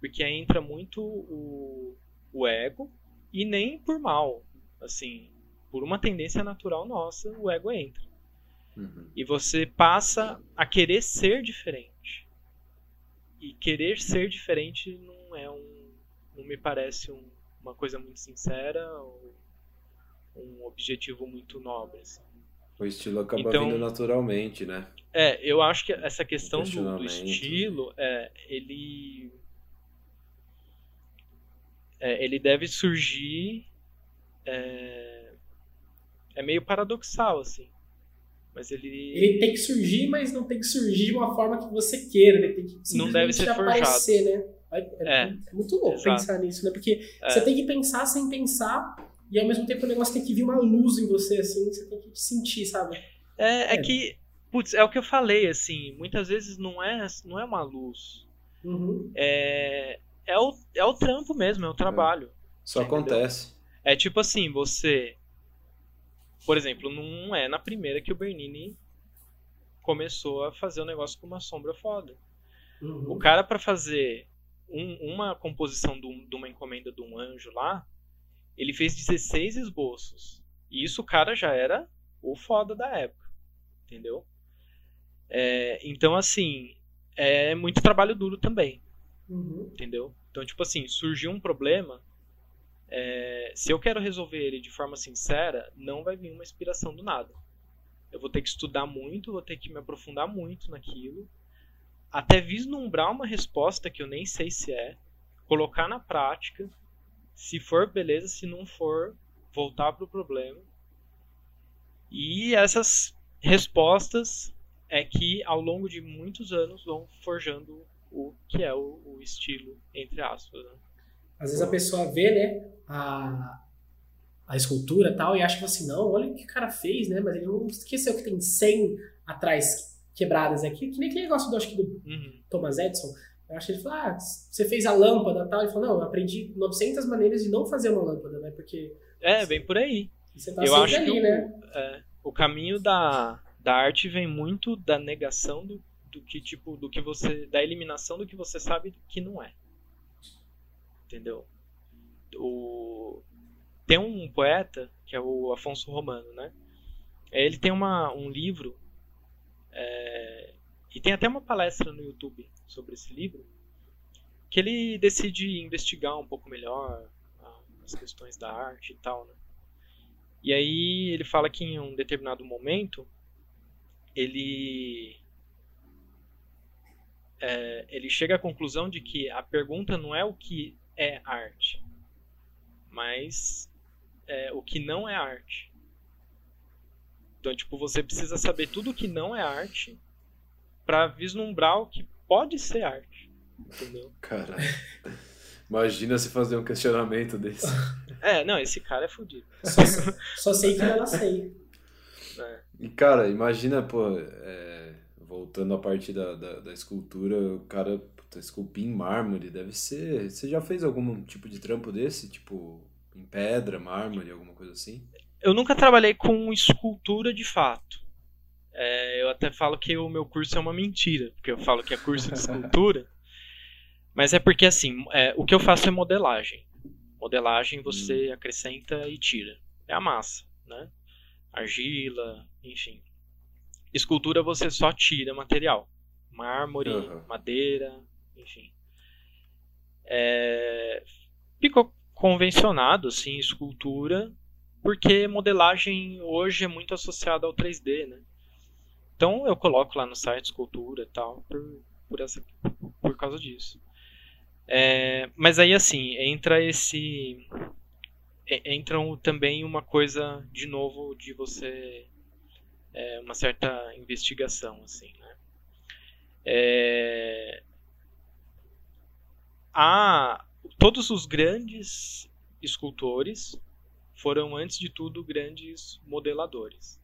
porque aí entra muito o, o ego e nem por mal, assim, por uma tendência natural nossa, o ego entra. Uhum. E você passa a querer ser diferente. E querer ser diferente não é um. não me parece um, uma coisa muito sincera ou um objetivo muito nobre. Assim. O estilo acaba Então- vindo naturalmente, né? É, eu acho que essa questão do, do estilo, é, ele. é, ele deve surgir. É, é meio paradoxal, assim. Mas ele. Ele tem que surgir, mas não tem que surgir de uma forma que você queira. Ele tem que Não deve ser aparecer, né? É, é- É. é muito louco Exato. pensar nisso, né? Porque É. você tem que pensar sem pensar e ao mesmo tempo o negócio tem que vir uma luz em você, assim, você tem que sentir, sabe? É, é É. que. Putz, é o que eu falei, assim. Muitas vezes não é, não é uma luz. Uhum. É, é, o, é o trampo mesmo, é o trabalho. Só Entendeu? acontece. É tipo assim, você. Por exemplo, não é na primeira que o Bernini começou a fazer o negócio com uma sombra foda. O Uhum. cara, pra fazer um- uma composição de, um- de uma encomenda de um anjo lá, ele fez 16 esboços. E isso o cara já era o foda da época. Entendeu? É, então, assim, é muito trabalho duro também Uhum. entendeu? Então, tipo assim, surgiu um problema, é, se eu quero resolver ele de forma sincera, não vai vir uma inspiração do nada. Eu vou ter que estudar muito, vou ter que me aprofundar muito naquilo, até vislumbrar uma resposta que eu nem sei se é, colocar na prática, se for beleza, se não for, voltar pro problema. E essas respostas é que ao longo de muitos anos vão forjando o que é o, o estilo, entre aspas. Né? Às vezes a pessoa vê, né, a, a escultura e tal, e acha assim, não, olha o que o cara fez, né? Mas ele não esqueceu que tem 100 atrás quebradas aqui, que nem aquele negócio do, acho que do Uhum. Thomas Edison. Eu acho que ele falou, ah, você fez a lâmpada e tal. Ele falou, não, eu aprendi 900 maneiras de não fazer uma lâmpada, né? Porque É, bem por aí. você tá Eu acho ali, que o, né? é, o caminho da, da arte vem muito da negação do, do que tipo do que você da eliminação do que você sabe que não é. Entendeu? O tem um poeta que é o Afonso Romano, né? Ele tem uma, um livro é, e tem até uma palestra no YouTube sobre esse livro que ele decide investigar um pouco melhor as questões da arte e tal, né? E aí ele fala que em um determinado momento ele é, ele chega à conclusão de que a pergunta não é o que é arte, mas é o que não é arte. Então, tipo, você precisa saber tudo o que não é arte para vislumbrar o que pode ser arte. Entendeu? Cara, imagina se fazer um questionamento desse. É, não, esse cara é fodido. Só, só sei que eu não sei. né? E, cara, imagina, pô, é, voltando à parte da, da, da escultura, o cara puta, esculpir em mármore, deve ser. Você já fez algum tipo de trampo desse? Tipo, em pedra, mármore, alguma coisa assim? Eu nunca trabalhei com escultura de fato. É, eu até falo que o meu curso é uma mentira, porque eu falo que é curso de escultura. Mas é porque, assim, é, o que eu faço é modelagem. Modelagem você acrescenta e tira. É a massa, né? Argila, enfim. Escultura você só tira material. Mármore, Uhum. madeira, enfim. É, ficou convencionado, assim, escultura, porque modelagem hoje é muito associada ao 3D, né? Então eu coloco lá no site escultura e tal, por, por, essa, por causa disso. É, mas aí assim, entra esse. e- Entra um- também uma coisa, de novo, de você. é, uma certa investigação, assim, né? É, há todos os grandes escultores foram, antes de tudo, grandes modeladores.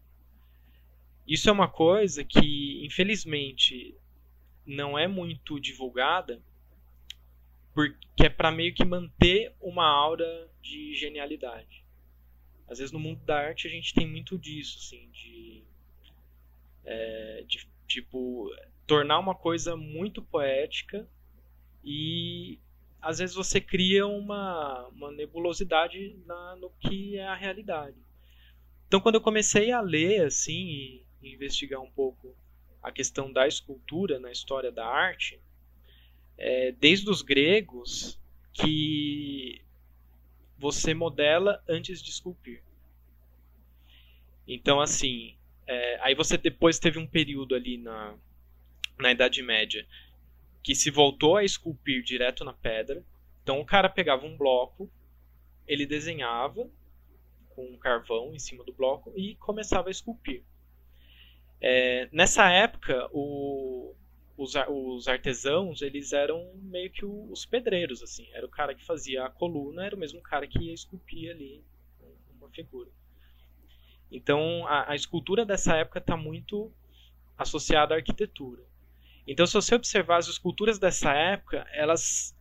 Isso é uma coisa que, infelizmente, não é muito divulgada, porque é para meio que manter uma aura de genialidade. Às vezes no mundo da arte a gente tem muito disso, assim, de, é, de tipo tornar uma coisa muito poética e às vezes você cria uma, uma nebulosidade na, no que é a realidade. Então, quando eu comecei a ler assim e, investigar um pouco a questão da escultura na história da arte, é, desde os gregos, que você modela antes de esculpir. Então, assim, é, aí você depois teve um período ali na, na Idade Média que se voltou a esculpir direto na pedra. Então o cara pegava um bloco, ele desenhava com um carvão em cima do bloco e começava a esculpir. É, nessa época, o, os, os, artesãos eles eram meio que os pedreiros, assim. Era o cara que fazia a coluna, era o mesmo cara que ia esculpir ali uma figura. Então, a, a escultura dessa época está muito associada à arquitetura. Então, se você observar as esculturas dessa época, elas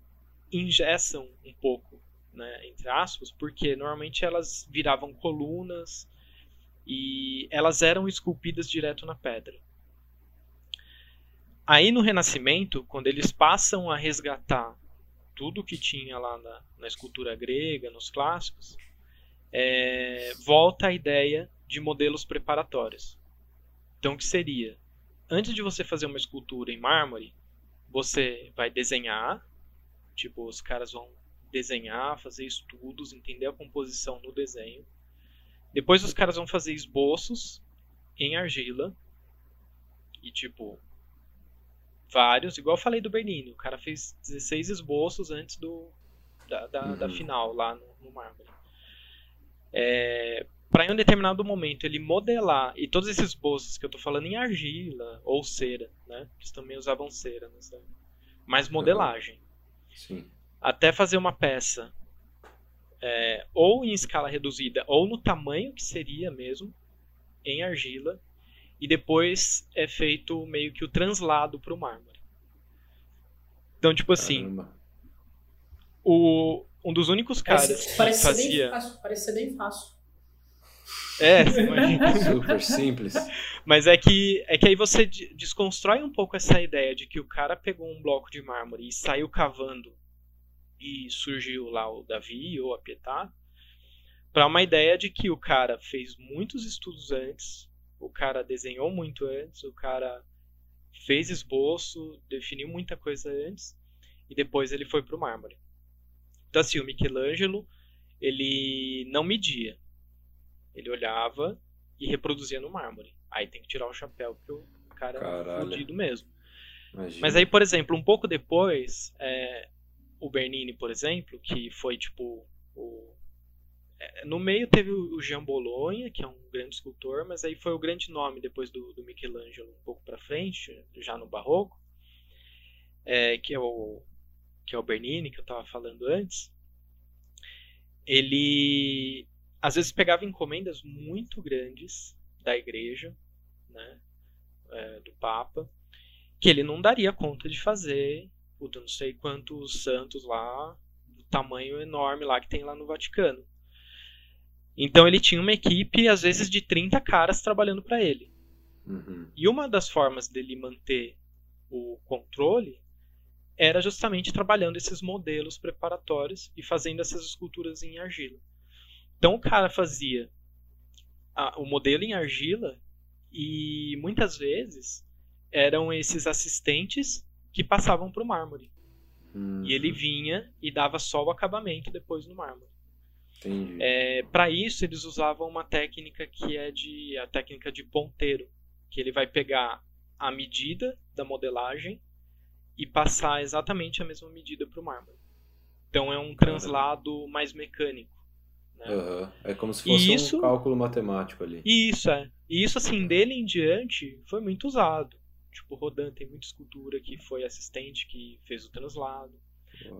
ingessam um pouco, né, entre aspas, porque normalmente elas viravam colunas e elas eram esculpidas direto na pedra. Aí no Renascimento, quando eles passam a resgatar tudo que tinha lá na, na escultura grega, nos clássicos, é, volta a ideia de modelos preparatórios. Então, o que seria? Antes de você fazer uma escultura em mármore, você vai desenhar, tipo, os caras vão desenhar, fazer estudos, entender a composição no desenho. Depois os caras vão fazer esboços em argila. E tipo, vários, igual eu falei do Bernini, o cara fez 16 esboços antes do da, da, uhum. da final lá no, no mármore. É, para em um determinado momento ele modelar, e todos esses esboços que eu estou falando em argila ou cera, né? Eles também usavam cera, né? mas modelagem. Sim. Até fazer uma peça é, ou em escala reduzida ou no tamanho que seria mesmo, em argila, e depois é feito meio que o translado para o mármore. Então, tipo assim, o, um dos únicos caras parece, parece que fazia... Ser fácil, parece ser bem fácil. É, você imagina. Super simples. Mas é que, é que aí você desconstrói um pouco essa ideia de que o cara pegou um bloco de mármore e saiu cavando e surgiu lá o Davi ou a Pietà, para uma ideia de que o cara fez muitos estudos antes, o cara desenhou muito antes, o cara fez esboço, definiu muita coisa antes e depois ele foi para o mármore. Então assim, o Michelangelo ele não media, ele olhava e reproduzia no mármore. Aí tem que tirar o chapéu, porque o cara Caralho. é fudido mesmo. Imagina. Mas aí, por exemplo, um pouco depois, é, o Bernini, por exemplo, que foi tipo o, é, no meio teve o Jean Bologna, que é um grande escultor, mas aí foi o grande nome depois do, do Michelangelo um pouco para frente, já no Barroco, é, que é o que é o Bernini que eu estava falando antes. Ele às vezes pegava encomendas muito grandes da igreja, né, é, do Papa, que ele não daria conta de fazer, puta, não sei quantos santos lá, do tamanho enorme lá que tem lá no Vaticano. Então ele tinha uma equipe, às vezes, de 30 caras trabalhando para ele. Uhum. E uma das formas dele manter o controle era justamente trabalhando esses modelos preparatórios e fazendo essas esculturas em argila. Então o cara fazia a, o modelo em argila e muitas vezes eram esses assistentes que passavam para o mármore. Uhum. E ele vinha e dava só o acabamento depois no mármore. É, para isso eles usavam uma técnica que é de a técnica de ponteiro, que ele vai pegar a medida da modelagem e passar exatamente a mesma medida para o mármore. Então é um translado mais mecânico. Né? Uhum. É como se fosse isso, um cálculo matemático ali. Isso, é. E isso, assim, dele em diante, foi muito usado. Tipo, o Rodin tem muita escultura que foi assistente que fez o translado.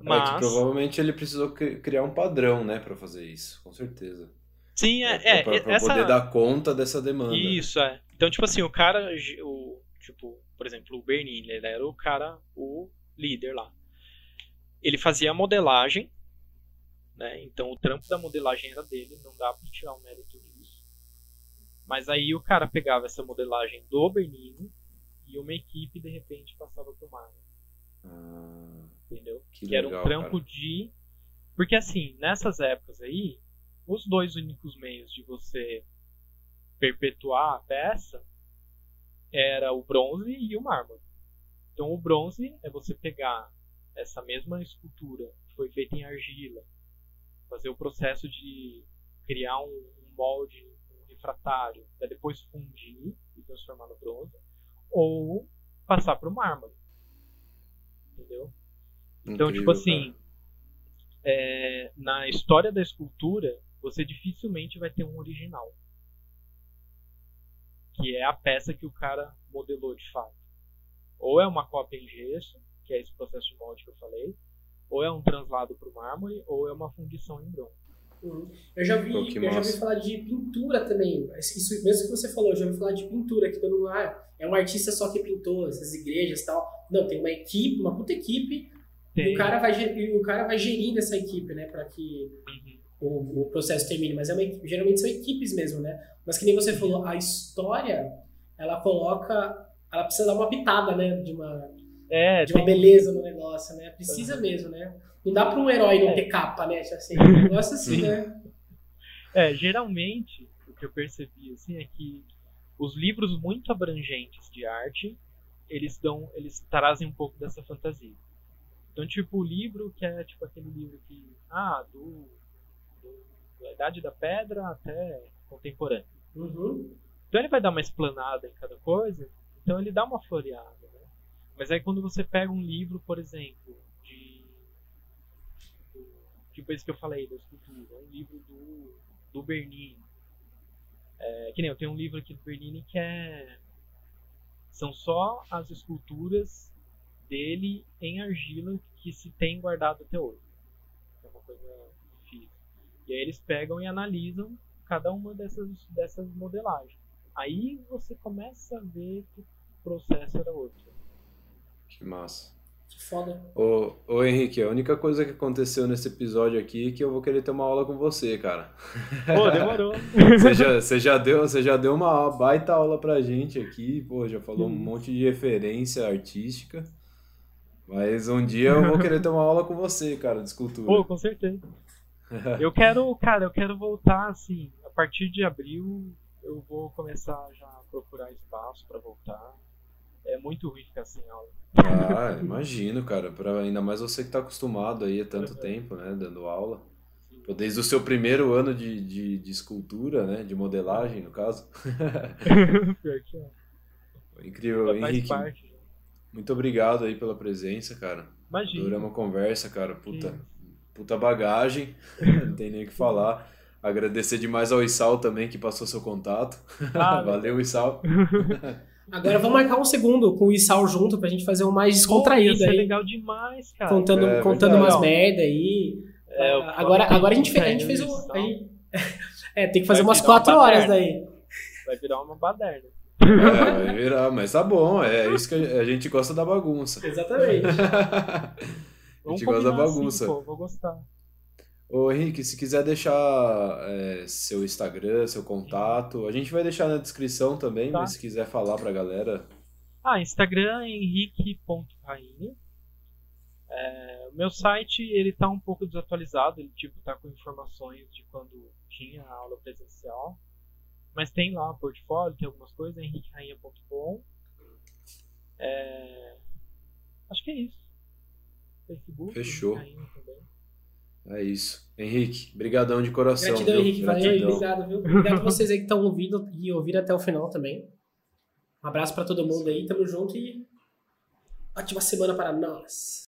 Mas... É que provavelmente ele precisou criar um padrão, né, para fazer isso, com certeza. Sim, é. é, pra, pra essa... poder dar conta dessa demanda. Isso, é. Então, tipo assim, o cara, o, tipo, por exemplo, o Bernini, ele era o cara, o líder lá. Ele fazia a modelagem, né? Então o trampo da modelagem era dele, não dá pra tirar o mérito disso. Mas aí o cara pegava essa modelagem do Bernini e uma equipe de repente passava pro Marvel. Ah, entendeu? que, Que, era legal, um trampo cara. de. Porque assim, nessas épocas aí, os dois únicos meios de você perpetuar a peça era o bronze e o mármore. Então o bronze é você pegar essa mesma escultura que foi feita em argila, fazer o processo de criar um, um molde, um refratário, para depois fundir e transformar no bronze, ou passar para o mármore. Entendeu? Então, Incrível, tipo assim, é, na história da escultura, você dificilmente vai ter um original. Que é a peça que o cara modelou de fato. Ou é uma cópia em gesso, que é esse processo de molde que eu falei, ou é um translado para o mármore, ou é uma fundição em bronze. Uhum. Eu já vi, eu já ouvi falar de pintura também. Isso mesmo que você falou, eu já ouvi falar de pintura, que todo mundo ah, é um artista só que pintou essas igrejas e tal. Não, tem uma equipe, uma puta equipe, e Tem- o cara vai, e o cara vai gerindo essa equipe, né, para que Uhum. o, o processo termine. Mas é uma, equipe- geralmente são equipes mesmo, né? Mas que nem você falou, a história, ela coloca, ela precisa dar uma pitada, né, de uma, É, de uma tem- beleza no negócio, né? Precisa mesmo, né? Não dá pra um herói não É. ter capa, né? Assim, um negócio assim, Sim. né? É, geralmente, o que eu percebi assim é que os livros muito abrangentes de arte, eles dão, eles trazem um pouco dessa fantasia. Então, tipo, o livro que é tipo aquele livro que ah, do, do da Idade da Pedra até contemporâneo. Uhum. Então ele vai dar uma explanada em cada coisa, então ele dá uma floreada? Mas aí quando você pega um livro, por exemplo, de tipo esse que eu falei da escultura, um livro do, do Bernini. É, que nem eu tenho um livro aqui do Bernini que é são só as esculturas dele em argila que se tem guardado até hoje. É uma coisa difícil. E aí eles pegam e analisam cada uma dessas, dessas modelagens. Aí você começa a ver que o processo era outro. Que massa. Que foda. Ô, ô Henrique, a única coisa que aconteceu nesse episódio aqui é que eu vou querer ter uma aula com você, cara. Pô, demorou. Você já, você já deu, você já deu uma baita aula pra gente aqui, pô, já falou um monte de referência artística. Mas um dia eu vou querer ter uma aula com você, cara, de escultura. Pô, com certeza. Eu quero, cara, eu quero voltar assim. A partir de abril eu vou começar já a procurar espaço pra voltar. É muito ruim ficar sem aula. Ah, imagino, cara, pra, ainda mais você que tá acostumado aí há tanto tempo, né, dando aula. Pô, Desde o seu primeiro ano de, de, de escultura, né, de modelagem, no caso. É. Incrível, Henrique. parte. Muito obrigado aí pela presença, cara. Imagina. Adoramos a conversa, cara. Puta, Sim. puta bagagem, não tem nem o que falar. Agradecer demais ao Isal também que passou seu contato. Ah, Valeu, Isal. Agora vamos marcar um segundo com o Isal junto pra gente fazer um mais Pô, descontraído ser aí. legal demais, cara. Contando, É, contando umas merda aí. É, eu- agora, agora a gente fez, a gente fez Isso, um. gente- É, tem que fazer Vai umas virar uma quatro horas daí. Vai virar uma baderna. É, vai virar, mas tá bom, é isso que a gente gosta da bagunça. Exatamente. A Vamos gente gosta da combinar assim, bagunça. pô, vou gostar. Ô Henrique, se quiser deixar é, seu Instagram, seu contato, a gente vai deixar na descrição também, Tá. mas se quiser falar pra galera. Ah, Instagram é henrique.rainha. É, o meu site ele tá um pouco desatualizado, ele tipo tá com informações de quando tinha a aula presencial. Mas tem lá o portfólio, tem algumas coisas, henriquerainha.com. É, acho que é isso. Facebook, Fechou. Henrique Rainha também. É isso. Henrique, brigadão de coração. Gratidão, viu? Henrique. Valeu Gratidão. obrigado, viu? Obrigado a vocês aí que estão ouvindo e ouviram até o final também. Um abraço pra todo mundo aí, tamo junto e ótima semana para nós.